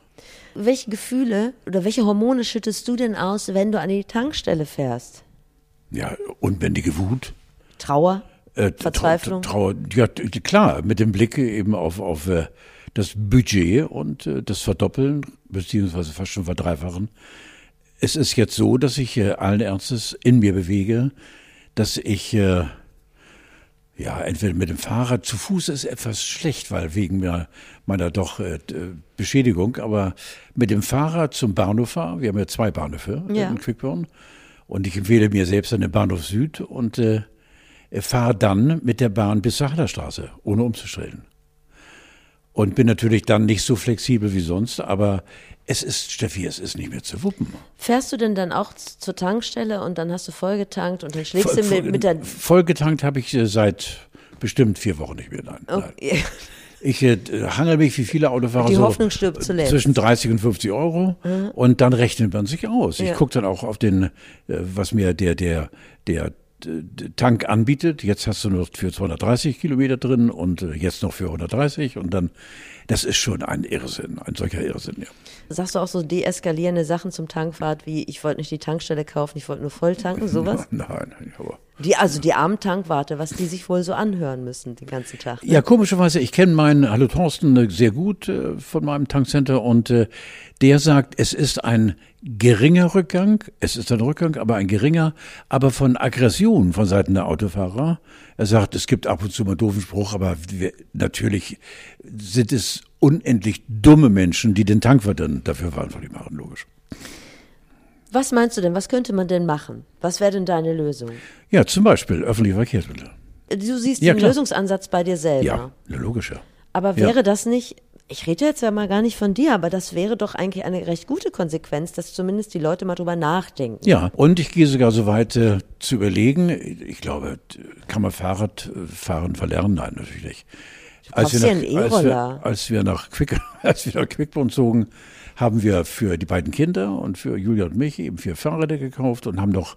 Welche Gefühle oder welche Hormone schüttest du denn aus, wenn du an die Tankstelle fährst? Ja, unbändige Wut. Trauer? Äh, Verzweiflung? Trauer, ja, klar, mit dem Blick eben auf, auf äh, das Budget und äh, das Verdoppeln, beziehungsweise fast schon verdreifachen. Es ist jetzt so, dass ich äh, allen Ernstes in mir bewege, dass ich äh, ja entweder mit dem Fahrrad zu Fuß ist etwas schlecht, weil wegen meiner, meiner doch Beschädigung, aber mit dem Fahrrad zum Bahnhof fahre. Wir haben ja zwei Bahnhöfe Ja. in Quickborn und ich empfehle mir selbst an den Bahnhof Süd und äh, fahre dann mit der Bahn bis zur Hallerstraße, ohne umzustellen. Und bin natürlich dann nicht so flexibel wie sonst, aber Es ist, Steffi, es ist nicht mehr zu wuppen. Fährst du denn dann auch zur Tankstelle und dann hast du vollgetankt und dann schlägst du Voll- mit, mit der. Vollgetankt habe ich äh, seit bestimmt vier Wochen nicht mehr. Nein, nein. Okay. Ich äh, hangel mich wie viele Autofahrer Die so Hoffnung stirbt zuletzt. Mhm. zwischen 30 und 50 Euro und dann rechnet man sich aus. Ich Ja. gucke dann auch auf den, äh, was mir der der der Tank anbietet. Jetzt hast du nur für 230 Kilometer drin und äh, jetzt noch für 130 und dann, das ist schon ein Irrsinn, ein solcher Irrsinn, ja. Sagst du auch so deeskalierende Sachen zum Tankfahrt wie ich wollte nicht die Tankstelle kaufen, ich wollte nur voll tanken, sowas? Nein, aber Die, also die armen Tankwarte, was die sich wohl so anhören müssen den ganzen Tag. ne? Ja, komischerweise, ich kenne meinen Hallo Thorsten äh, sehr gut äh, von meinem Tankcenter und äh, der sagt, es ist ein geringer Rückgang, es ist ein Rückgang, aber ein geringer, aber von Aggression von Seiten der Autofahrer. Er sagt, es gibt ab und zu mal doofen Spruch, aber wir, natürlich sind es unendlich dumme Menschen, die den Tankwart dann dafür verantwortlich machen, logisch. Was meinst du denn, was könnte man denn machen? Was wäre denn deine Lösung? Ja, zum Beispiel öffentliche Verkehrsmittel. Du siehst Ja, den klar. Lösungsansatz bei dir selber. Ja, na, logisch, ja. Aber Ja. wäre das nicht, ich rede jetzt ja mal gar nicht von dir, aber das wäre doch eigentlich eine recht gute Konsequenz, dass zumindest die Leute mal drüber nachdenken. Ja, und ich gehe sogar so weit äh, zu überlegen, ich glaube, kann man Fahrradfahren verlernen? Nein, natürlich nicht. Als kaufst wir, nach, einen als, wir, als wir nach Quick, als wir nach Quickborn zogen, haben wir für die beiden Kinder und für Julia und mich eben vier Fahrräder gekauft und haben noch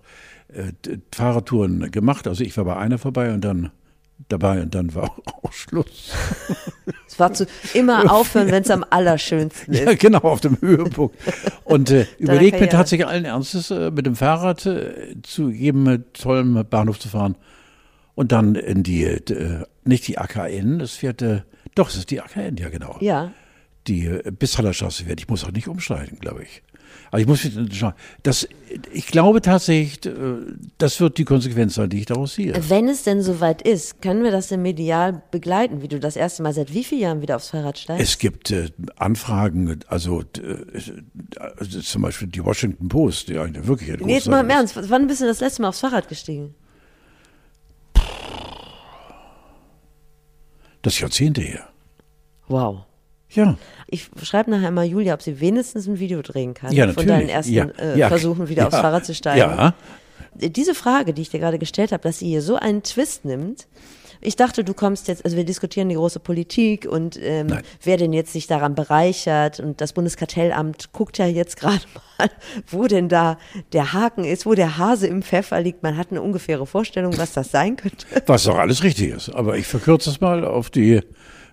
äh, Fahrradtouren gemacht. Also ich war bei einer vorbei und dann dabei und dann war auch Schluss. Es war zu immer aufhören, wenn es am allerschönsten ist. Ja, genau, auf dem Höhepunkt. Und äh, überlegt mir tatsächlich allen Ernstes, äh, mit dem Fahrrad äh, zu jedem äh, tollen Bahnhof zu fahren und dann in die, äh, nicht die AKN, das fährt, äh, doch, es ist die AKN, ja genau. Ja. Die bis Hallerstraße fährt. Ich muss auch nicht umsteigen, glaube ich. Also ich muss schauen. Das, ich glaube tatsächlich, äh, das wird die Konsequenz sein, die ich daraus sehe. Wenn es denn soweit ist, können wir das denn medial begleiten, wie du das erste Mal seit wie vielen Jahren wieder aufs Fahrrad steigst? Es gibt äh, Anfragen, also, äh, also zum Beispiel die Washington Post, die eine wirklich eine Nee, jetzt mal im Ernst, wann bist du das letzte Mal aufs Fahrrad gestiegen? Das Jahrzehnte her. Wow. Ja. Ich schreibe nachher mal Julia, ob sie wenigstens ein Video drehen kann Ja, von natürlich. deinen ersten ja, äh, ja, Versuchen, wieder aufs Fahrrad zu steigen. Ja, Diese Frage, die ich dir gerade gestellt habe, dass sie hier so einen Twist nimmt. Ich dachte, du kommst jetzt, also wir diskutieren die große Politik und ähm, Nein. wer denn jetzt sich daran bereichert und das Bundeskartellamt guckt ja jetzt gerade mal, wo denn da der Haken ist, wo der Hase im Pfeffer liegt. Man hat eine ungefähre Vorstellung, was das sein könnte. was doch alles richtig ist. Aber ich verkürze es mal auf die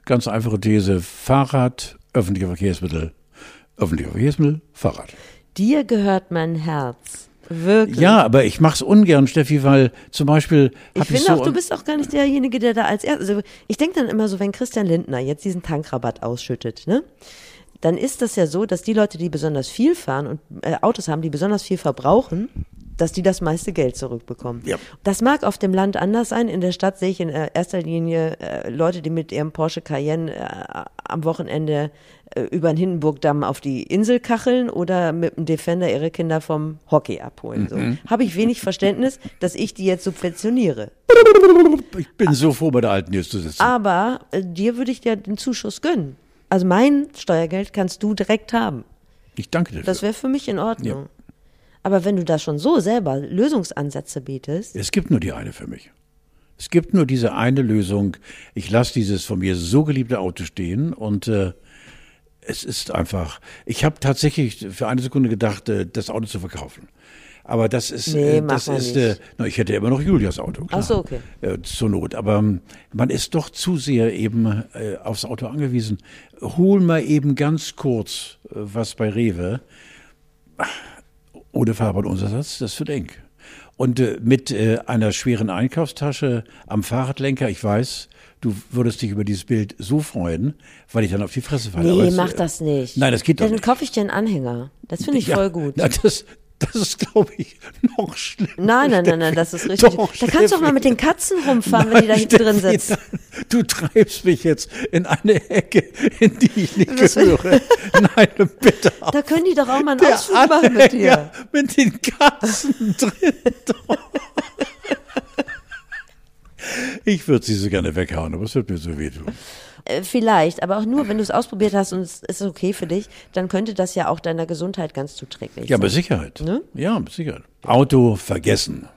ganz einfache These: Fahrrad, öffentliche Verkehrsmittel, öffentliche Verkehrsmittel, Fahrrad. Dir gehört mein Herz. Wirklich. Ja, aber ich mach's ungern, Steffi, weil zum Beispiel ich, finde so auch, du bist auch gar nicht derjenige, der da als erstes. Also ich denke dann immer so, wenn Christian Lindner jetzt diesen Tankrabatt ausschüttet, ne? Dann ist das ja so, dass die Leute, die besonders viel fahren und äh, Autos haben, die besonders viel verbrauchen, dass die das meiste Geld zurückbekommen. Ja. Das mag auf dem Land anders sein. In der Stadt sehe ich in äh, erster Linie äh, Leute, die mit ihrem Porsche Cayenne äh, am Wochenende äh, über den Hindenburgdamm auf die Insel kacheln oder mit dem Defender ihre Kinder vom Hockey abholen. So. Habe ich wenig Verständnis, dass ich die jetzt subventioniere. ich bin so froh, bei der Alten jetzt zu sitzen. Aber äh, dir würde ich dir den Zuschuss gönnen. Also mein Steuergeld kannst du direkt haben. Ich danke dir. Das wäre für mich in Ordnung. Ja. Aber wenn du da schon so selber Lösungsansätze bietest, Es gibt nur die eine für mich. Es gibt nur diese eine Lösung. Ich lasse dieses von mir so geliebte Auto stehen und äh, es ist einfach. Ich habe tatsächlich für eine Sekunde gedacht, äh, das Auto zu verkaufen. Aber das ist, Nee, äh, das ist, nicht. äh, na, ich hätte immer noch Julias Auto. Klar. Ach so, okay. Äh, zur Not. Aber ähm, man ist doch zu sehr eben äh, aufs Auto angewiesen. Hol mal eben ganz kurz äh, was bei Rewe. Ohne Farbe und Untersatz, das wird eng. Und äh, mit äh, einer schweren Einkaufstasche am Fahrradlenker, ich weiß, du würdest dich über dieses Bild so freuen, weil ich dann auf die Fresse falle. Aber nee, mach äh, das nicht. Nein, das geht doch Dann nicht. kaufe ich dir einen Anhänger. Das finde ich Ja, voll gut. Na, das, das ist, glaube ich, noch schlimmer. Nein, nein, nein, nein, das ist richtig. Doch, da kannst du auch mal mit den Katzen rumfahren, wenn die da Nein, hinten drin sitzen. nein, Du treibst mich jetzt in eine Ecke, in die ich nicht Was gehöre. Nein, bitte. Da können die doch auch mal einen Der Ausflug machen mit dir. Mit den Katzen drin. Ich würde sie so gerne weghauen, aber es wird mir so wehtun. Äh, vielleicht, aber auch nur, wenn du es ausprobiert hast und es ist okay für dich, dann könnte das ja auch deiner Gesundheit ganz zuträglich Ja, sein. mit Sicherheit. Ne? Ja, mit Sicherheit. Auto vergessen.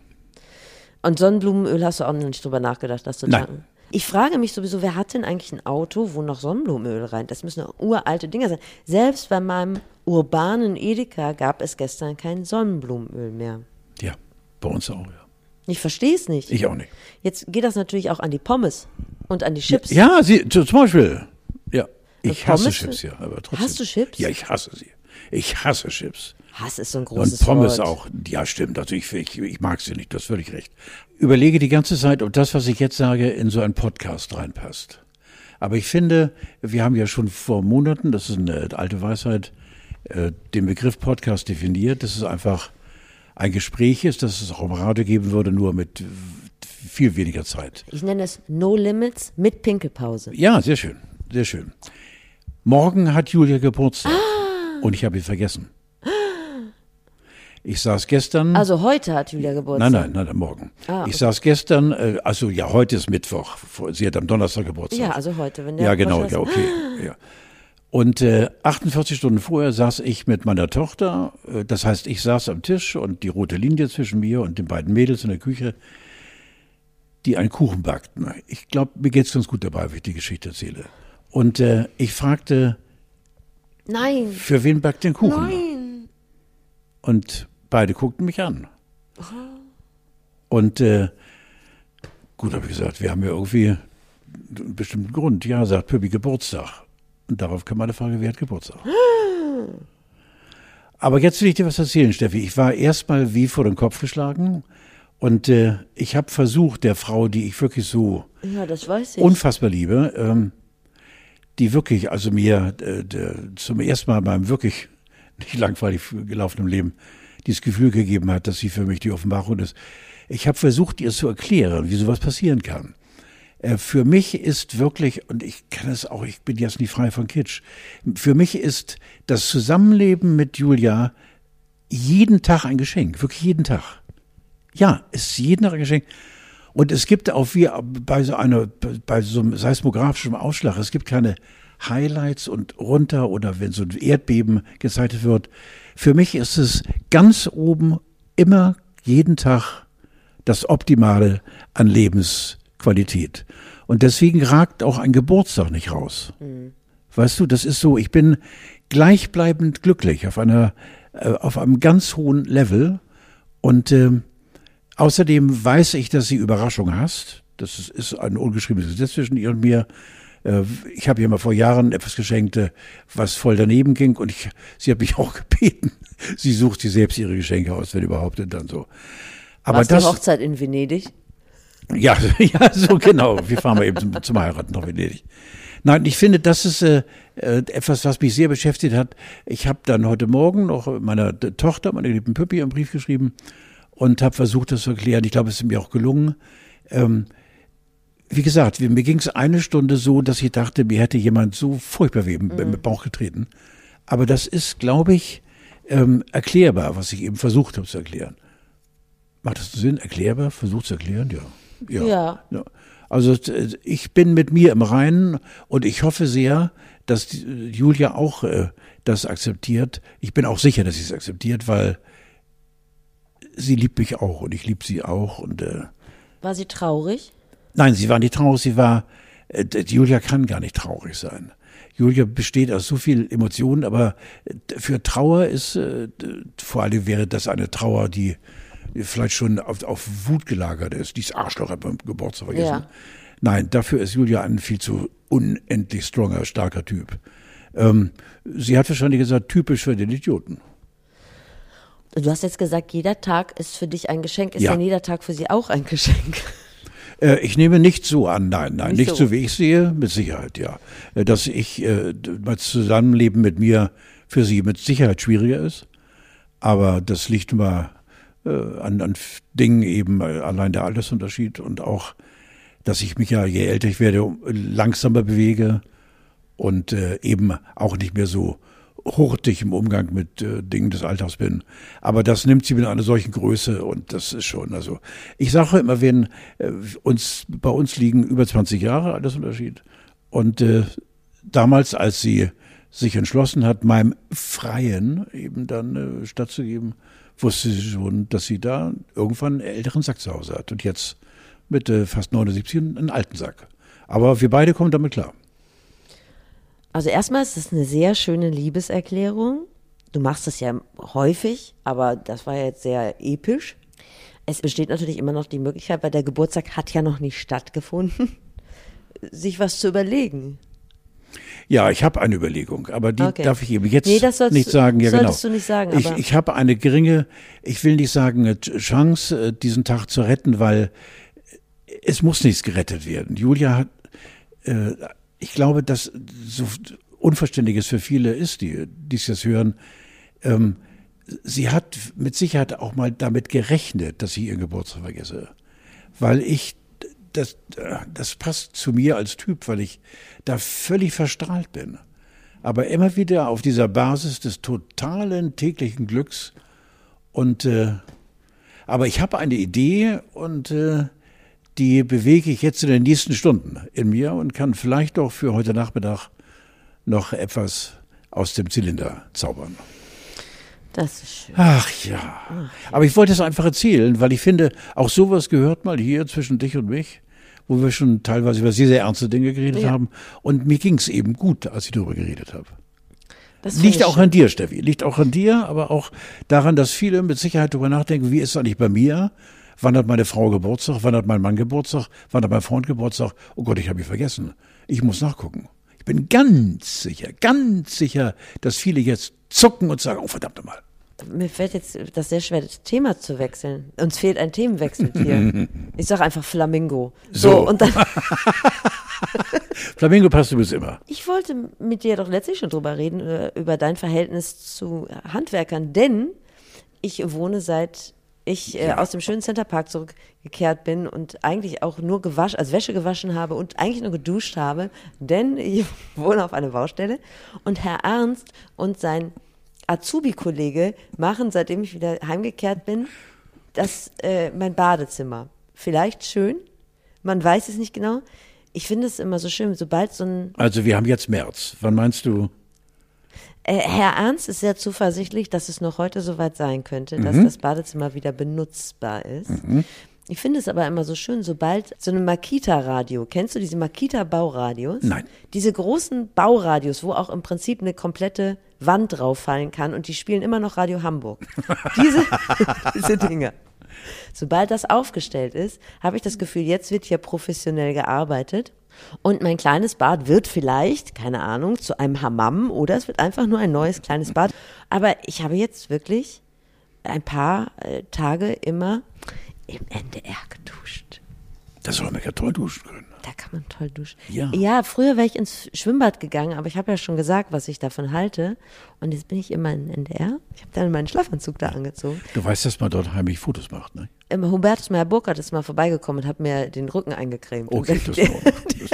Und Sonnenblumenöl hast du auch noch nicht drüber nachgedacht, das zu Nein. tanken. Ich frage mich sowieso, wer hat denn eigentlich ein Auto, wo noch Sonnenblumenöl rein? Das müssen doch uralte Dinger sein. Selbst bei meinem urbanen Edeka gab es gestern kein Sonnenblumenöl mehr. Ja, bei uns auch, ja. Ich verstehe es nicht. Ich auch nicht. Jetzt geht das natürlich auch an die Pommes und an die Chips. Ja, sie, zu- zum Beispiel. Ja, ich Pommes? hasse Chips, ja. Aber trotzdem. Hast du Chips? Ja, ich hasse sie. Ich hasse Chips. Hass ist so ein großes Und Pommes Wort. auch. Ja, stimmt. Also ich, ich, ich mag sie nicht. Du hast völlig recht. Überlege die ganze Zeit, ob das, was ich jetzt sage, in so einen Podcast reinpasst. Aber ich finde, wir haben ja schon vor Monaten, das ist eine alte Weisheit, äh, den Begriff Podcast definiert. Das ist einfach ein Gespräch ist, das es auch im Radio geben würde, nur mit viel weniger Zeit. Ich nenne es No Limits mit Pinkelpause. Ja, sehr schön, sehr schön. Morgen hat Julia Geburtstag und ich habe ihn vergessen. Ich saß gestern. Also heute hat Julia Geburtstag. Nein, nein, nein, morgen. Ah, Ich saß gestern, äh, also ja, heute ist Mittwoch. Sie hat am Donnerstag Geburtstag. Ja, also heute, wenn der Ja, genau, ja, okay. Ja. Und äh, 48 Stunden vorher saß ich mit meiner Tochter, äh, das heißt, ich saß am Tisch und die rote Linie zwischen mir und den beiden Mädels in der Küche, die einen Kuchen backten. Ich glaube, mir geht's ganz gut dabei, wie ich die Geschichte erzähle. Und äh, ich fragte, Nein, für wen backt den Kuchen? nein. Und beide guckten mich an. Und äh, gut, habe ich gesagt, wir haben ja irgendwie einen bestimmten Grund. Ja, sagt Püppi Geburtstag. Und darauf kam meine Frage, wer hat Geburtstag? Aber jetzt will ich dir was erzählen, Steffi. Ich war erstmal wie vor den Kopf geschlagen. Und äh, ich habe versucht, der Frau, die ich wirklich so Ja, das weiß ich. unfassbar liebe, ähm, die wirklich, also mir äh, zum ersten Mal in meinem wirklich nicht langweilig gelaufenen Leben dieses Gefühl gegeben hat, dass sie für mich die Offenbarung ist. Ich habe versucht, ihr zu erklären, wie sowas passieren kann. Äh, für mich ist wirklich, und ich kann es auch, ich bin jetzt nicht frei von Kitsch, für mich ist das Zusammenleben mit Julia jeden Tag ein Geschenk, wirklich jeden Tag. Ja, es ist jeden Tag ein Geschenk. Und es gibt auch wie bei so einer, bei so einem seismografischen Ausschlag, es gibt keine Highlights und runter oder wenn so ein Erdbeben gezeichnet wird. Für mich ist es ganz oben immer jeden Tag das Optimale an Lebensqualität. Und deswegen ragt auch ein Geburtstag nicht raus. Weißt du, das ist so, ich bin gleichbleibend glücklich auf einer, äh, auf einem ganz hohen Level. Und ähm, außerdem weiß ich, dass sie Überraschung hasst. Das ist, ist ein ungeschriebenes Gesetz zwischen ihr und mir. Äh, Ich habe ihr mal vor Jahren etwas geschenkt, äh, was voll daneben ging. Und ich, sie hat mich auch gebeten. Sie sucht sich selbst ihre Geschenke aus, wenn überhaupt, und dann so. Aber War's das, die Hochzeit in Venedig? Ja, ja, so genau. Wir fahren mal eben zum, zum Heiraten nach Venedig. Nein, ich finde, das ist äh, äh, etwas, was mich sehr beschäftigt hat. Ich habe dann heute Morgen noch meiner Tochter, meiner lieben Püppi, einen Brief geschrieben und habe versucht, das zu erklären. Ich glaube, es ist mir auch gelungen. Ähm, wie gesagt, mir ging es eine Stunde so, dass ich dachte, mir hätte jemand so furchtbar weh im, im Bauch getreten. Aber das ist, glaube ich, ähm, erklärbar, was ich eben versucht habe zu erklären. Macht das Sinn? Erklärbar? Versucht zu erklären? Ja. Ja. Ja. Also ich bin mit mir im Reinen und ich hoffe sehr, dass Julia auch äh, das akzeptiert. Ich bin auch sicher, dass sie es akzeptiert, weil sie liebt mich auch und ich liebe sie auch. Und äh, War sie traurig? nein, sie war nicht traurig, sie war, äh, Julia kann gar nicht traurig sein. Julia besteht aus so viel Emotionen, aber äh, für Trauer ist, äh, vor allem wäre das eine Trauer, die vielleicht schon auf, auf Wut gelagert ist. Dieses Arschloch hat beim Geburtstag vergessen. Ja. Nein, dafür ist Julia ein viel zu unendlich stronger, starker Typ. Ähm, sie hat wahrscheinlich gesagt, typisch für den Idioten. Du hast jetzt gesagt, jeder Tag ist für dich ein Geschenk. Ist Ja. denn jeder Tag für sie auch ein Geschenk? Äh, ich nehme nicht so an, nein, nein, Nicht nicht, so. so. wie ich sehe, mit Sicherheit, ja. Äh, Dass ich, äh, das Zusammenleben mit mir für sie mit Sicherheit schwieriger ist. Aber das liegt immer äh, an, an Dingen eben, äh, allein der Altersunterschied und auch, dass ich mich ja, je älter ich werde, langsamer bewege und äh, eben auch nicht mehr so hurtig im Umgang mit äh, Dingen des Alltags bin. Aber das nimmt sie mit einer solchen Größe und das ist schon, also ich sage immer, wenn äh, uns bei uns liegen über 20 Jahre Altersunterschied Und äh, damals, als sie sich entschlossen hat, meinem Freien eben dann äh, stattzugeben, wusste sie schon, dass sie da irgendwann einen älteren Sack zu Hause hat. Und jetzt mit äh, fast 79 einen alten Sack. Aber wir beide kommen damit klar. Also erstmal ist es eine sehr schöne Liebeserklärung. Du machst es ja häufig, aber das war jetzt sehr episch. Es besteht natürlich immer noch die Möglichkeit, weil der Geburtstag hat ja noch nicht stattgefunden, sich was zu überlegen. Ja, ich habe eine Überlegung, aber die Okay. darf ich eben jetzt Nee, sollst nicht sagen. Ja, genau. solltest du nicht sagen, Ich, ich habe eine geringe, ich will nicht sagen äh, Chance, äh, diesen Tag zu retten, weil es muss nichts gerettet werden. Julia hat, äh, ich glaube, dass so unverständlich es für viele ist, die dies jetzt hören. Ähm, sie hat mit Sicherheit auch mal damit gerechnet, dass ich ihren Geburtstag vergesse, weil ich das, das passt zu mir als Typ, weil ich da völlig verstrahlt bin. Aber immer wieder auf dieser Basis des totalen täglichen Glücks. Und äh, aber ich habe eine Idee und äh, die bewege ich jetzt in den nächsten Stunden in mir und kann vielleicht auch für heute Nachmittag noch etwas aus dem Zylinder zaubern. Das ist schön. Ach ja. Aber ich wollte es einfach erzählen, weil ich finde, auch sowas gehört mal hier zwischen dich und mich, wo wir schon teilweise über sehr, sehr ernste Dinge geredet Ja. haben. Und mir ging es eben gut, als ich darüber geredet habe. Das Liegt auch schön. an dir, Steffi. Liegt auch an dir, aber auch daran, dass viele mit Sicherheit darüber nachdenken, wie ist es eigentlich bei mir? Wann hat meine Frau Geburtstag? Wann hat mein Mann Geburtstag? Wann hat mein Freund Geburtstag? Oh Gott, ich habe mich vergessen. Ich muss nachgucken. Ich bin ganz sicher, ganz sicher, dass viele jetzt zucken und sagen, oh verdammt mal. Mir fällt jetzt das sehr schwer, das Thema zu wechseln. Uns fehlt ein Themenwechsel hier. ich sage einfach Flamingo. So, So. und dann. Flamingo passt übrigens immer. Ich wollte mit dir doch letztlich schon drüber reden, äh, über dein Verhältnis zu Handwerkern, denn ich wohne seit ich äh, aus dem schönen Centerpark zurückgekehrt bin und eigentlich auch nur gewaschen, also Wäsche gewaschen habe und eigentlich nur geduscht habe, denn ich wohne auf einer Baustelle und Herr Ernst und sein Azubi-Kollege machen, seitdem ich wieder heimgekehrt bin, das äh, mein Badezimmer. Vielleicht schön, man weiß es nicht genau. Ich finde es immer so schön, sobald so ein Also wir haben jetzt März. Wann meinst du? Äh, Herr Ernst ist sehr zuversichtlich, dass es noch heute soweit sein könnte, dass Mhm. das Badezimmer wieder benutzbar ist. Ich finde es aber immer so schön, sobald so ein Makita-Radio, kennst du diese Makita-Bauradios? Nein. Diese großen Bauradios, wo auch im Prinzip eine komplette Wand drauffallen kann und die spielen immer noch Radio Hamburg. Diese, diese Dinger. Sobald das aufgestellt ist, habe ich das Gefühl, jetzt wird hier professionell gearbeitet. Und mein kleines Bad wird vielleicht, keine Ahnung, zu einem Hammam oder es wird einfach nur ein neues kleines Bad. Aber ich habe jetzt wirklich ein paar äh, Tage immer im NDR geduscht. Das soll man ja toll duschen können. Da kann man toll duschen. Ja. ja, früher wäre ich ins Schwimmbad gegangen, aber ich habe ja schon gesagt, was ich davon halte. Und jetzt bin ich immer in NDR. Ich habe dann meinen Schlafanzug da angezogen. Du weißt, dass man dort heimlich Fotos macht, ne? Ähm, Hubertus Meyer-Burkhardt ist mal vorbeigekommen und hat mir den Rücken eingecremt. Okay, Und das ist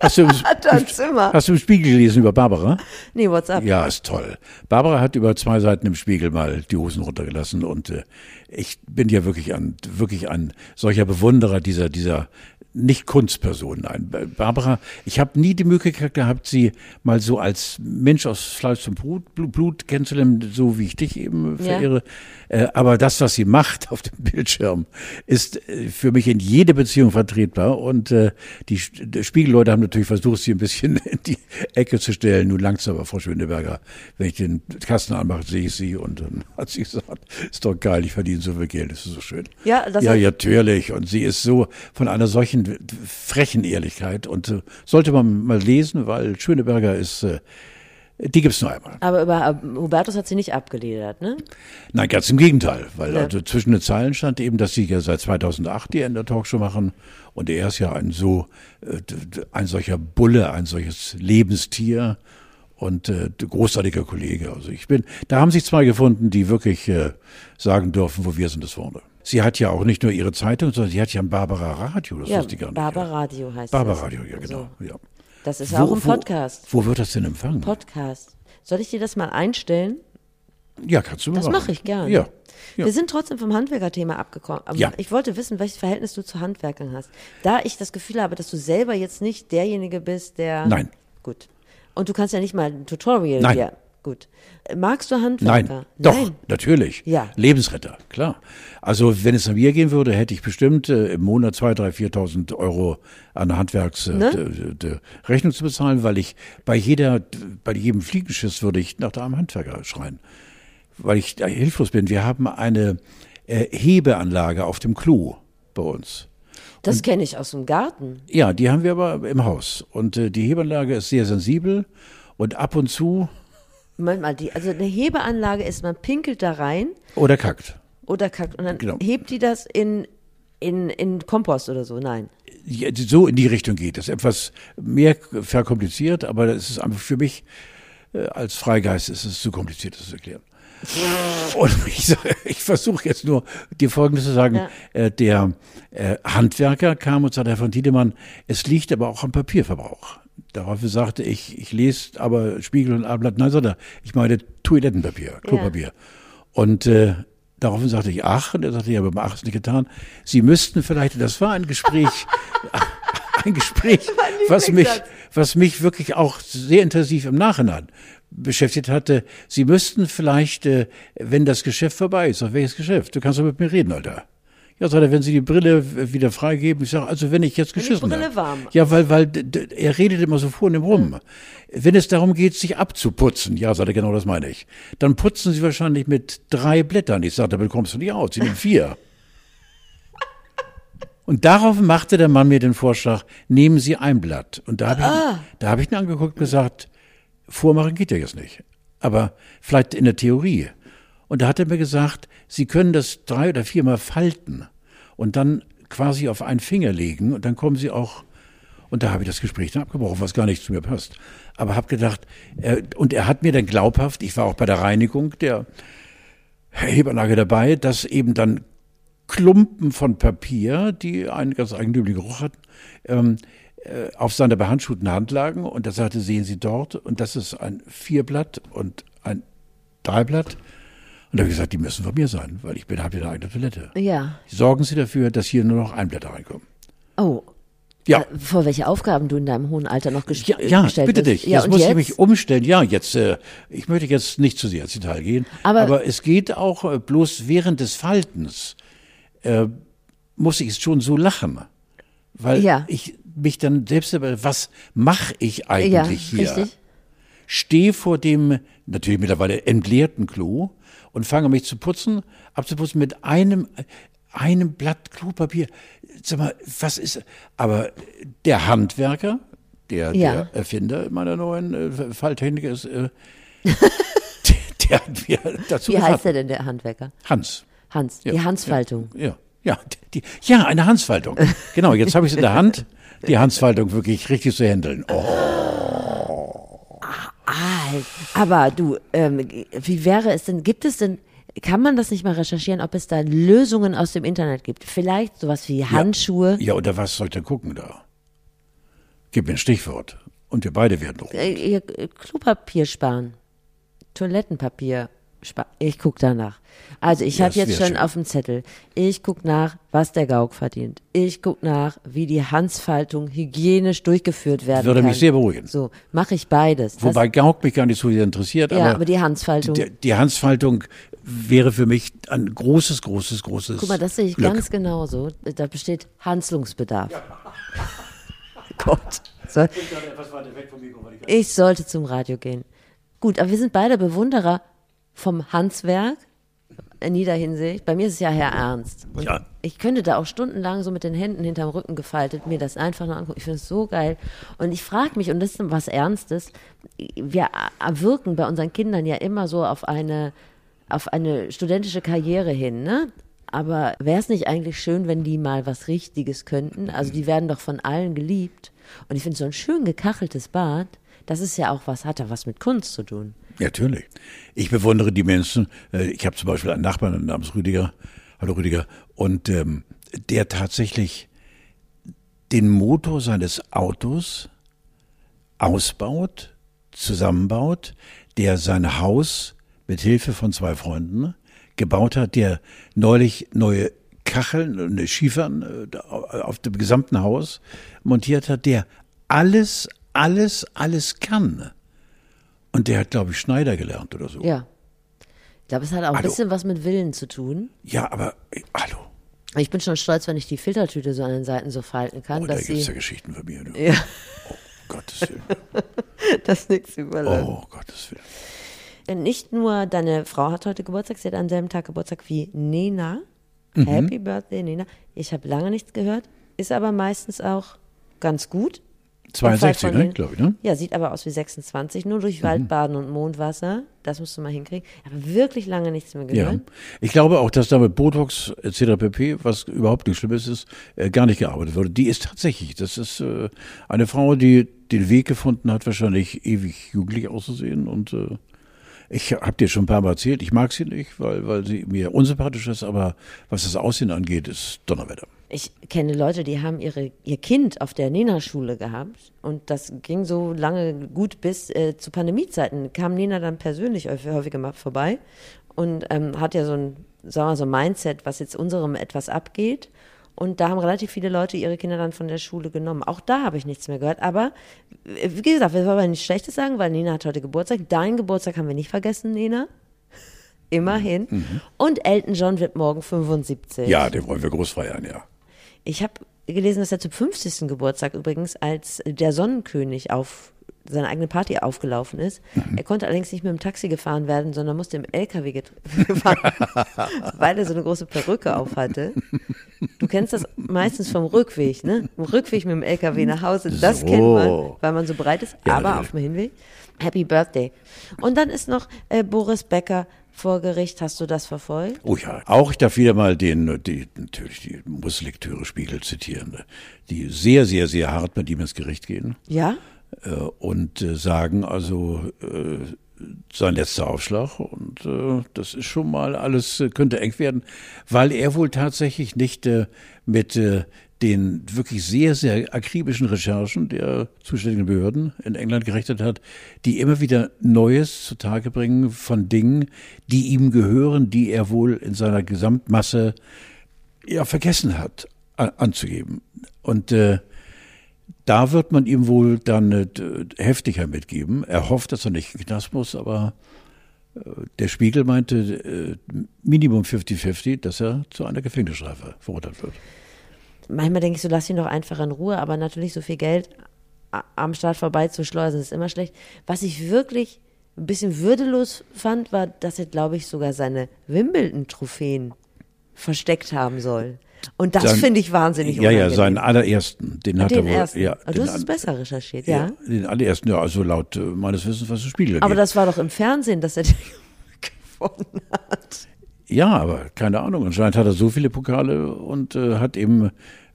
Hast du, im, hast du im Spiegel gelesen über Barbara? Nee, what's up? Ja, ist toll. Barbara hat über zwei Seiten im Spiegel mal die Hosen runtergelassen und äh, ich bin ja wirklich ein, wirklich ein solcher Bewunderer dieser, dieser nicht Kunstpersonen. Nein, Barbara, ich habe nie die Möglichkeit gehabt, sie mal so als Mensch aus Fleisch und Blut, Blut, kennenzulernen, so wie ich dich eben Ja. verehre. Äh, aber das, was sie macht auf dem Bildschirm, ist äh, für mich in jede Beziehung vertretbar. Und äh, die, Spiegelleute haben natürlich versucht, sie ein bisschen in die Ecke zu stellen. Nun langsam, aber Frau Schöneberger, wenn ich den Kasten anmache, sehe ich sie und dann hat sie gesagt, ist doch geil, ich verdiene so viel Geld, das ist so schön. Ja, das ja, ja, natürlich. Und sie ist so von einer solchen frechen Ehrlichkeit und äh, sollte man mal lesen, weil Schöneberger ist, äh, die gibt's nur einmal. Aber über Hubertus hat sie nicht abgeledert, ne? Nein, ganz im Gegenteil, weil Ja. also zwischen den Zeilen stand eben, dass sie ja seit 2008 die Ender Talkshow machen und er ist ja ein so äh, ein solcher Bulle, ein solches Lebenstier und äh, großartiger Kollege. Also ich bin, da haben sich zwei gefunden, die wirklich äh, sagen dürfen, wo wir sind, ist vorne. Sie hat ja auch nicht nur ihre Zeitung, sondern sie hat ja ein Barbara Radio, das ja, wusste ich gar nicht. Barbara. Radio heißt Barbara das. Radio, ja genau. So. Ja. Das ist Wo- auch ein wo- Podcast. Wo wird das denn empfangen? Podcast. Soll ich dir das mal einstellen? Ja, kannst du Das mache ich gerne. Ja. ja. Wir sind trotzdem vom Handwerkerthema abgekommen. Aber Ja. Ich wollte wissen, welches Verhältnis du zu Handwerkern hast. Da ich das Gefühl habe, dass du selber jetzt nicht derjenige bist, der. Nein. Gut. Und du kannst ja nicht mal ein Tutorial Nein. hier. Gut. Magst du Nein, Handwerker? doch, natürlich. Ja. Lebensretter, klar. Also wenn es an mir gehen würde, hätte ich bestimmt äh, im Monat 2.000, 3.000, 4.000 Euro an Handwerks äh, Ne? d- d- Rechnung zu bezahlen, weil ich bei jeder, bei jedem Fliegenschiss würde ich nach einem Handwerker schreien, weil ich da hilflos bin. Wir haben eine äh, Hebeanlage auf dem Klo bei uns. Das kenne ich aus dem Garten. Ja, die haben wir aber im Haus. Und äh, die Hebeanlage ist sehr sensibel und ab und zu Moment mal, die, also eine Hebeanlage ist, man pinkelt da rein oder kackt. oder kackt und dann Genau. hebt die das in, in, in Kompost oder so. Nein. Ja, so in die Richtung geht es. Etwas mehr verkompliziert, aber das ist einfach für mich äh, als Freigeist ist es zu kompliziert, das zu erklären. Und ich, ich versuche jetzt nur dir Folgendes zu sagen. Ja. Äh, der äh, Handwerker kam und sagte, Herr von Tiedemann, es liegt aber auch am Papierverbrauch. Daraufhin sagte ich, ich lese aber Spiegel und Abendblatt. Nein, sagt er, ich meine Toilettenpapier, Klopapier. Und äh, daraufhin sagte ich, ach, und er sagte, ja, aber ach ist nicht getan. Sie müssten vielleicht, das war ein Gespräch, ein Gespräch, was mich, was mich wirklich auch sehr intensiv im Nachhinein beschäftigt hatte. Sie müssten vielleicht, äh, wenn das Geschäft vorbei ist, auf welches Geschäft? Du kannst doch mit mir reden, Alter. Ja, sagt er, wenn Sie die Brille wieder freigeben. Ich sage, also wenn ich jetzt Wenn die geschissen Brille warm. Ja, weil, weil er redet immer so vornehm rum. Wenn es darum geht, sich abzuputzen, ja, sagt er, genau das meine ich. Dann putzen Sie wahrscheinlich mit drei Blättern. Ich sage, damit kommst du nicht aus. Sie nehmen vier. Und darauf machte der Mann mir den Vorschlag, nehmen Sie ein Blatt. Und da habe ich, da habe ich ihn angeguckt und gesagt, vormachen geht ja jetzt nicht. Aber vielleicht in der Theorie. Und da hat er mir gesagt, Sie können das drei oder viermal falten und dann quasi auf einen Finger legen und dann kommen Sie auch. Und da habe ich das Gespräch dann abgebrochen, was gar nicht zu mir passt. Aber habe gedacht, äh, und er hat mir dann glaubhaft, ich war auch bei der Reinigung der Hebeanlage dabei, dass eben dann Klumpen von Papier, die einen ganz eigentümlichen Geruch hatten, ähm, äh, auf seiner behandschuhten Hand lagen. Und er sagte, sehen Sie dort, und das ist ein Vierblatt und ein Dreiblatt. Und da habe ich gesagt, die müssen von mir sein, weil ich bin, habe ja eine eigene Toilette. Ja. Sorgen Sie dafür, dass hier nur noch Einblätter reinkommen. Oh. Ja. Äh, Vor welche Aufgaben du in deinem hohen Alter noch ges Ja, ja gestellt bitte dich. Ja, jetzt muss jetzt? ich mich umstellen. Ja, jetzt, äh, ich möchte jetzt nicht zu sehr ins Detail gehen, Aber- aber, es geht auch äh, bloß während des Faltens, äh, muss ich schon so lachen, weil Ja. ich mich dann selbst, was mache ich ja, eigentlich hier? richtig. stehe vor dem natürlich mittlerweile entleerten Klo und fange mich zu putzen, abzuputzen mit einem einem Blatt Klopapier. Sag mal, was ist? Aber der Handwerker, der, Ja. der Erfinder meiner neuen äh, Falltechnik ist, äh, der, der hat mir dazu Wie heißt geraten. der denn, der Handwerker? Hans. Hans. Ja, die Hansfaltung. Ja, ja, die, ja, eine Hansfaltung. Genau, jetzt habe ich es in der Hand, die Hansfaltung wirklich richtig zu handeln. Oh, Ah, aber du, ähm, wie wäre es denn, gibt es denn, kann man das nicht mal recherchieren, ob es da Lösungen aus dem Internet gibt? Vielleicht sowas wie Handschuhe? Ja, oder was soll ich denn gucken da? Gib mir ein Stichwort. Und wir beide werden rot. Äh, ihr, äh, Klopapier sparen. Toilettenpapier sparen. Ich guck danach. Also ich Ja, habe das jetzt schon schön. auf dem Zettel. Ich guck nach, was der Gauk verdient. Ich guck nach, wie die Hansfaltung hygienisch durchgeführt werden Würde kann. mich sehr beruhigen. So, mache ich beides. Das- Wobei Gauk mich gar nicht so sehr interessiert, ja, aber, aber die Hansfaltung. die, die Hansfaltung wäre für mich ein großes, großes, großes Guck mal, das sehe ich Glück. ganz genauso. Da besteht Handlungsbedarf. Gott. So, ich sollte zum Radio gehen. Gut, aber wir sind beide Bewunderer vom Handwerk in jeder Hinsicht. Bei mir ist es ja Herr Ernst. Und Ja. Ich könnte da auch stundenlang so mit den Händen hinterm Rücken gefaltet mir das einfach nur angucken. Ich finde es so geil. Und ich frage mich, und das ist was Ernstes, wir wirken bei unseren Kindern ja immer so auf eine, auf eine studentische Karriere hin, ne? Aber wäre es nicht eigentlich schön, wenn die mal was Richtiges könnten? Also die werden doch von allen geliebt. Und ich finde so ein schön gekacheltes Bad, das ist ja auch was, hat ja was mit Kunst zu tun. Natürlich. Ich bewundere die Menschen. Äh, Ich habe zum Beispiel einen Nachbarn namens Rüdiger, hallo Rüdiger, und ähm, der tatsächlich den Motor seines Autos ausbaut, zusammenbaut, der sein Haus mit Hilfe von zwei Freunden gebaut hat, der neulich neue Kacheln, eine Schiefern äh, auf dem gesamten Haus montiert hat, der alles, alles, alles kann. Und der hat, glaube ich, Schneider gelernt oder so. Ja. Ich glaube, es hat auch ein Hallo. bisschen was mit Willen zu tun. Ja, aber ey, hallo. Ich bin schon stolz, wenn ich die Filtertüte so an den Seiten so falten kann, Oh, da dass gibt es ja Geschichten von mir. Du. Ja. Oh, Gottes Willen. das nichts überläuft. Oh, Gottes Willen. Nicht nur deine Frau hat heute Geburtstag, sie hat am selben Tag Geburtstag wie Nena. Mhm. Happy Birthday, Nena. Ich habe lange nichts gehört, ist aber meistens auch ganz gut. Im Fall 62, von ne, glaube ich, ne? Ja, sieht aber aus wie 26, nur Mhm. durch Waldbaden und Mondwasser. Das musst du mal hinkriegen. Aber wirklich lange nichts mehr Ja. gehört. Ich glaube auch, dass da mit Botox etc. pp., was überhaupt nicht schlimm ist, ist äh, gar nicht gearbeitet wurde. Die ist tatsächlich, das ist äh, eine Frau, die den Weg gefunden hat, wahrscheinlich ewig jugendlich auszusehen. Und äh, ich habe dir schon ein paar Mal erzählt, ich mag sie nicht, weil, weil sie mir unsympathisch ist, aber was das Aussehen angeht, ist Donnerwetter. Ich kenne Leute, die haben ihre, ihr Kind auf der Nena-Schule gehabt und das ging so lange gut bis äh, zu Pandemiezeiten. Kam Nena dann persönlich häufig- häufiger mal vorbei und ähm, hat ja so ein, sagen wir so ein Mindset, was jetzt unserem etwas abgeht. Und da haben relativ viele Leute ihre Kinder dann von der Schule genommen. Auch da habe ich nichts mehr gehört. Aber äh, wie gesagt, wir wollen aber nichts Schlechtes sagen, weil Nena hat heute Geburtstag. Deinen Geburtstag haben wir nicht vergessen, Nena. Immerhin. Und Elton John wird morgen 75. Ja, den wollen wir groß feiern, ja. Ich habe gelesen, dass er zum 50. Geburtstag übrigens als der Sonnenkönig auf seine eigene Party aufgelaufen ist. Er konnte allerdings nicht mit dem Taxi gefahren werden, sondern musste im LKW gefahren, weil er so eine große Perücke auf hatte. Du kennst das meistens vom Rückweg, ne? Im Rückweg mit dem LKW nach Hause, das So. kennt man, weil man so breit ist, Ja, aber natürlich. auf dem Hinweg. Happy Birthday. Und dann ist noch äh, Boris Becker vor Gericht. Hast du das verfolgt? Oh ja, auch ich darf wieder mal den, die, natürlich die Musslektüre Spiegel zitieren, ne, die sehr, sehr, sehr hart mit ihm ins Gericht gehen. Ja? äh, und äh, sagen also äh, sein letzter Aufschlag und äh, das ist schon mal alles äh, könnte eng werden, weil er wohl tatsächlich nicht äh, mit äh, den wirklich sehr, sehr akribischen Recherchen der zuständigen Behörden in England gerechnet hat, die immer wieder Neues zutage bringen von Dingen, die ihm gehören, die er wohl in seiner Gesamtmasse ja vergessen hat anzugeben. Und äh, da wird man ihm wohl dann äh, heftiger mitgeben. Er hofft, dass er nicht in den Knast muss, aber äh, der Spiegel meinte äh, Minimum 50-50, dass er zu einer Gefängnisstrafe verurteilt wird. Manchmal denke ich so, lass ihn doch einfach in Ruhe, aber natürlich so viel Geld am Start vorbei zu schleusen, ist immer schlecht. Was ich wirklich ein bisschen würdelos fand, war, dass er, glaube ich, sogar seine Wimbledon-Trophäen versteckt haben soll. Und das finde ich wahnsinnig Ja, ja, unangenehm. seinen allerersten, den hat er Den wohl. ersten. Ja, du den hast es besser recherchiert, ja. ja, den allerersten, ja, also laut äh, meines Wissens, was der Spiegel Aber angeht. das war doch im Fernsehen, dass er den gewonnen hat. Ja, aber keine Ahnung. Anscheinend hat er so viele Pokale und äh, hat eben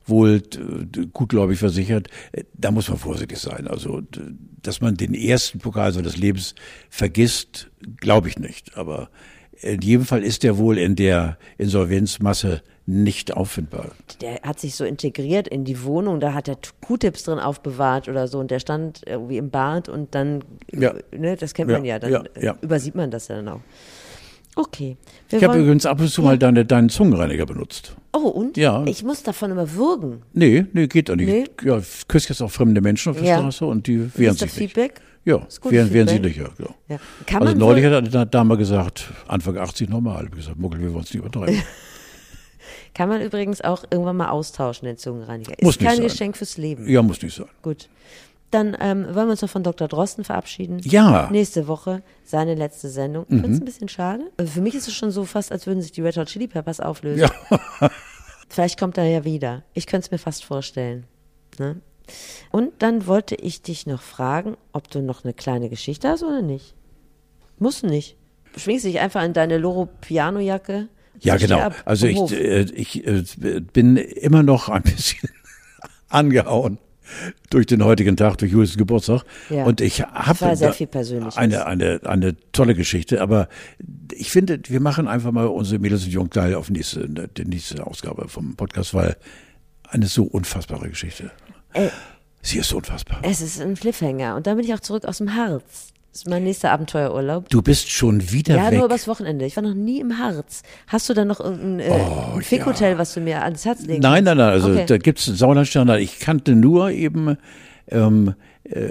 wohl äh, gutgläubig versichert. Äh, Da muss man vorsichtig sein. Also, dass man den ersten Pokal seines Lebens vergisst, glaube ich nicht. Aber in jedem Fall ist er wohl in der Insolvenzmasse nicht auffindbar. Der hat sich so integriert in die Wohnung, da hat er Q-Tips drin aufbewahrt oder so und der stand irgendwie im Bad und dann, Ja. ne, das kennt Ja, man ja, dann ja, ja. äh, übersieht man das ja dann auch. Okay. Wir Ich habe übrigens ab und zu mal deine, deinen Zungenreiniger benutzt. oh, und? Ja. Ich muss davon immer würgen. Nee, nee, geht doch nicht. Nee? Ja, ich küsse jetzt auch fremde Menschen auf der Ja. Straße und die wehren ist das sich nicht. Feedback? Ja, wehren, wehren sie nicht, ja. ja. Ja. Also neulich wohl, hat eine Dame gesagt, Anfang 80 normal. Ich gesagt, Muckel, wir wollen es nicht übertreiben. kann man übrigens auch irgendwann mal austauschen, den Zungenreiniger. Ist Muss nicht kein sein. Geschenk fürs Leben. ja, muss nicht sein. Gut. Dann ähm, wollen wir uns noch von Dr. Drosten verabschieden. Ja. Mhm. Nächste Woche seine letzte Sendung. Ich finde es ein bisschen schade. Also für mich ist es schon so fast, als würden sich die Red Hot Chili Peppers auflösen. Ja. Vielleicht kommt er ja wieder. Ich könnte es mir fast vorstellen. Ne? Und dann wollte ich dich noch fragen, ob du noch eine kleine Geschichte hast oder nicht. Muss nicht. Schwingst dich einfach in deine Loro Piano Jacke. Ja, genau. Also ich, äh, ich äh, bin immer noch ein bisschen angehauen durch den heutigen Tag, durch Julius Geburtstag. Ja. Und ich habe da eine, eine, eine tolle Geschichte, aber ich finde, wir machen einfach mal unsere Mädels und Jungteil auf nächste, die nächste Ausgabe vom Podcast, weil eine so unfassbare Geschichte. Äh, Sie ist so unfassbar. Es ist ein Cliffhanger. Und dann bin ich auch zurück aus dem Harz. Das ist mein nächster Abenteuerurlaub. Du bist schon wieder Ja, weg. nur übers Wochenende. Ich war noch nie im Harz. Hast du da noch irgendein äh, ein Fickhotel, was du mir ans Herz legen Nein, nein, nein, also Okay. da gibt's einen Sauerlandstandard. Ich kannte nur eben, ähm, äh,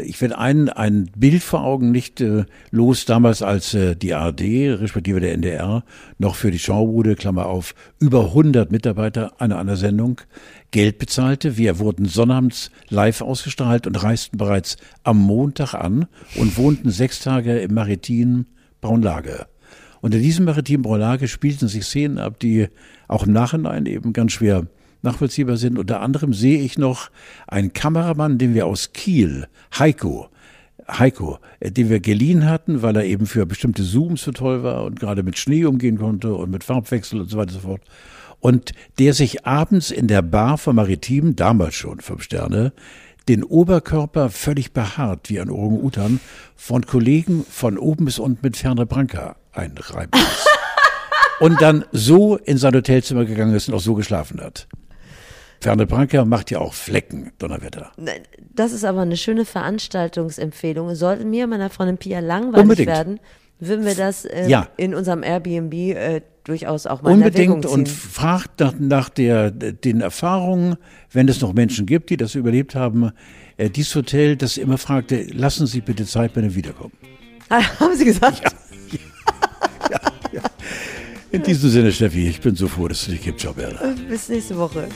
ich werde ein, ein Bild vor Augen nicht äh, los, damals als äh, die ARD, respektive der NDR, noch für die Schaubude, Klammer auf, über 100 Mitarbeiter einer einer Sendung Geld bezahlte. Wir wurden sonnabends live ausgestrahlt und reisten bereits am Montag an und wohnten sechs Tage im maritimen Braunlage. Und in diesem maritimen Braunlage spielten sich Szenen ab, die auch im Nachhinein eben ganz schwer nachvollziehbar sind. Unter anderem sehe ich noch einen Kameramann, den wir aus Kiel, Heiko, Heiko, äh, den wir geliehen hatten, weil er eben für bestimmte Zooms so toll war und gerade mit Schnee umgehen konnte und mit Farbwechsel und so weiter und so fort. Und der sich abends in der Bar vom Maritim, damals schon fünf Sterne, den Oberkörper völlig behaart wie ein Orang-Utan von Kollegen von oben bis unten mit Ferne Branca einreiben und dann so in sein Hotelzimmer gegangen ist und auch so geschlafen hat. Ferne Branca macht ja auch Flecken, Donnerwetter. Das ist aber eine schöne Veranstaltungsempfehlung. Sollte mir und meiner Freundin Pia langweilig Unbedingt. werden, würden wir das äh, Ja. in unserem Airbnb äh, durchaus auch mal in Unbedingt Erwägung und fragt nach, nach der, den Erfahrungen, wenn es noch Menschen gibt, die das überlebt haben. Äh, dieses Hotel, das immer fragte, lassen Sie bitte Zeit, wenn ihr wiederkommen. Haben Sie gesagt? In diesem Sinne, Steffi, ich bin so froh, dass es dich gibt. Ciao, Berla. Bis nächste Woche.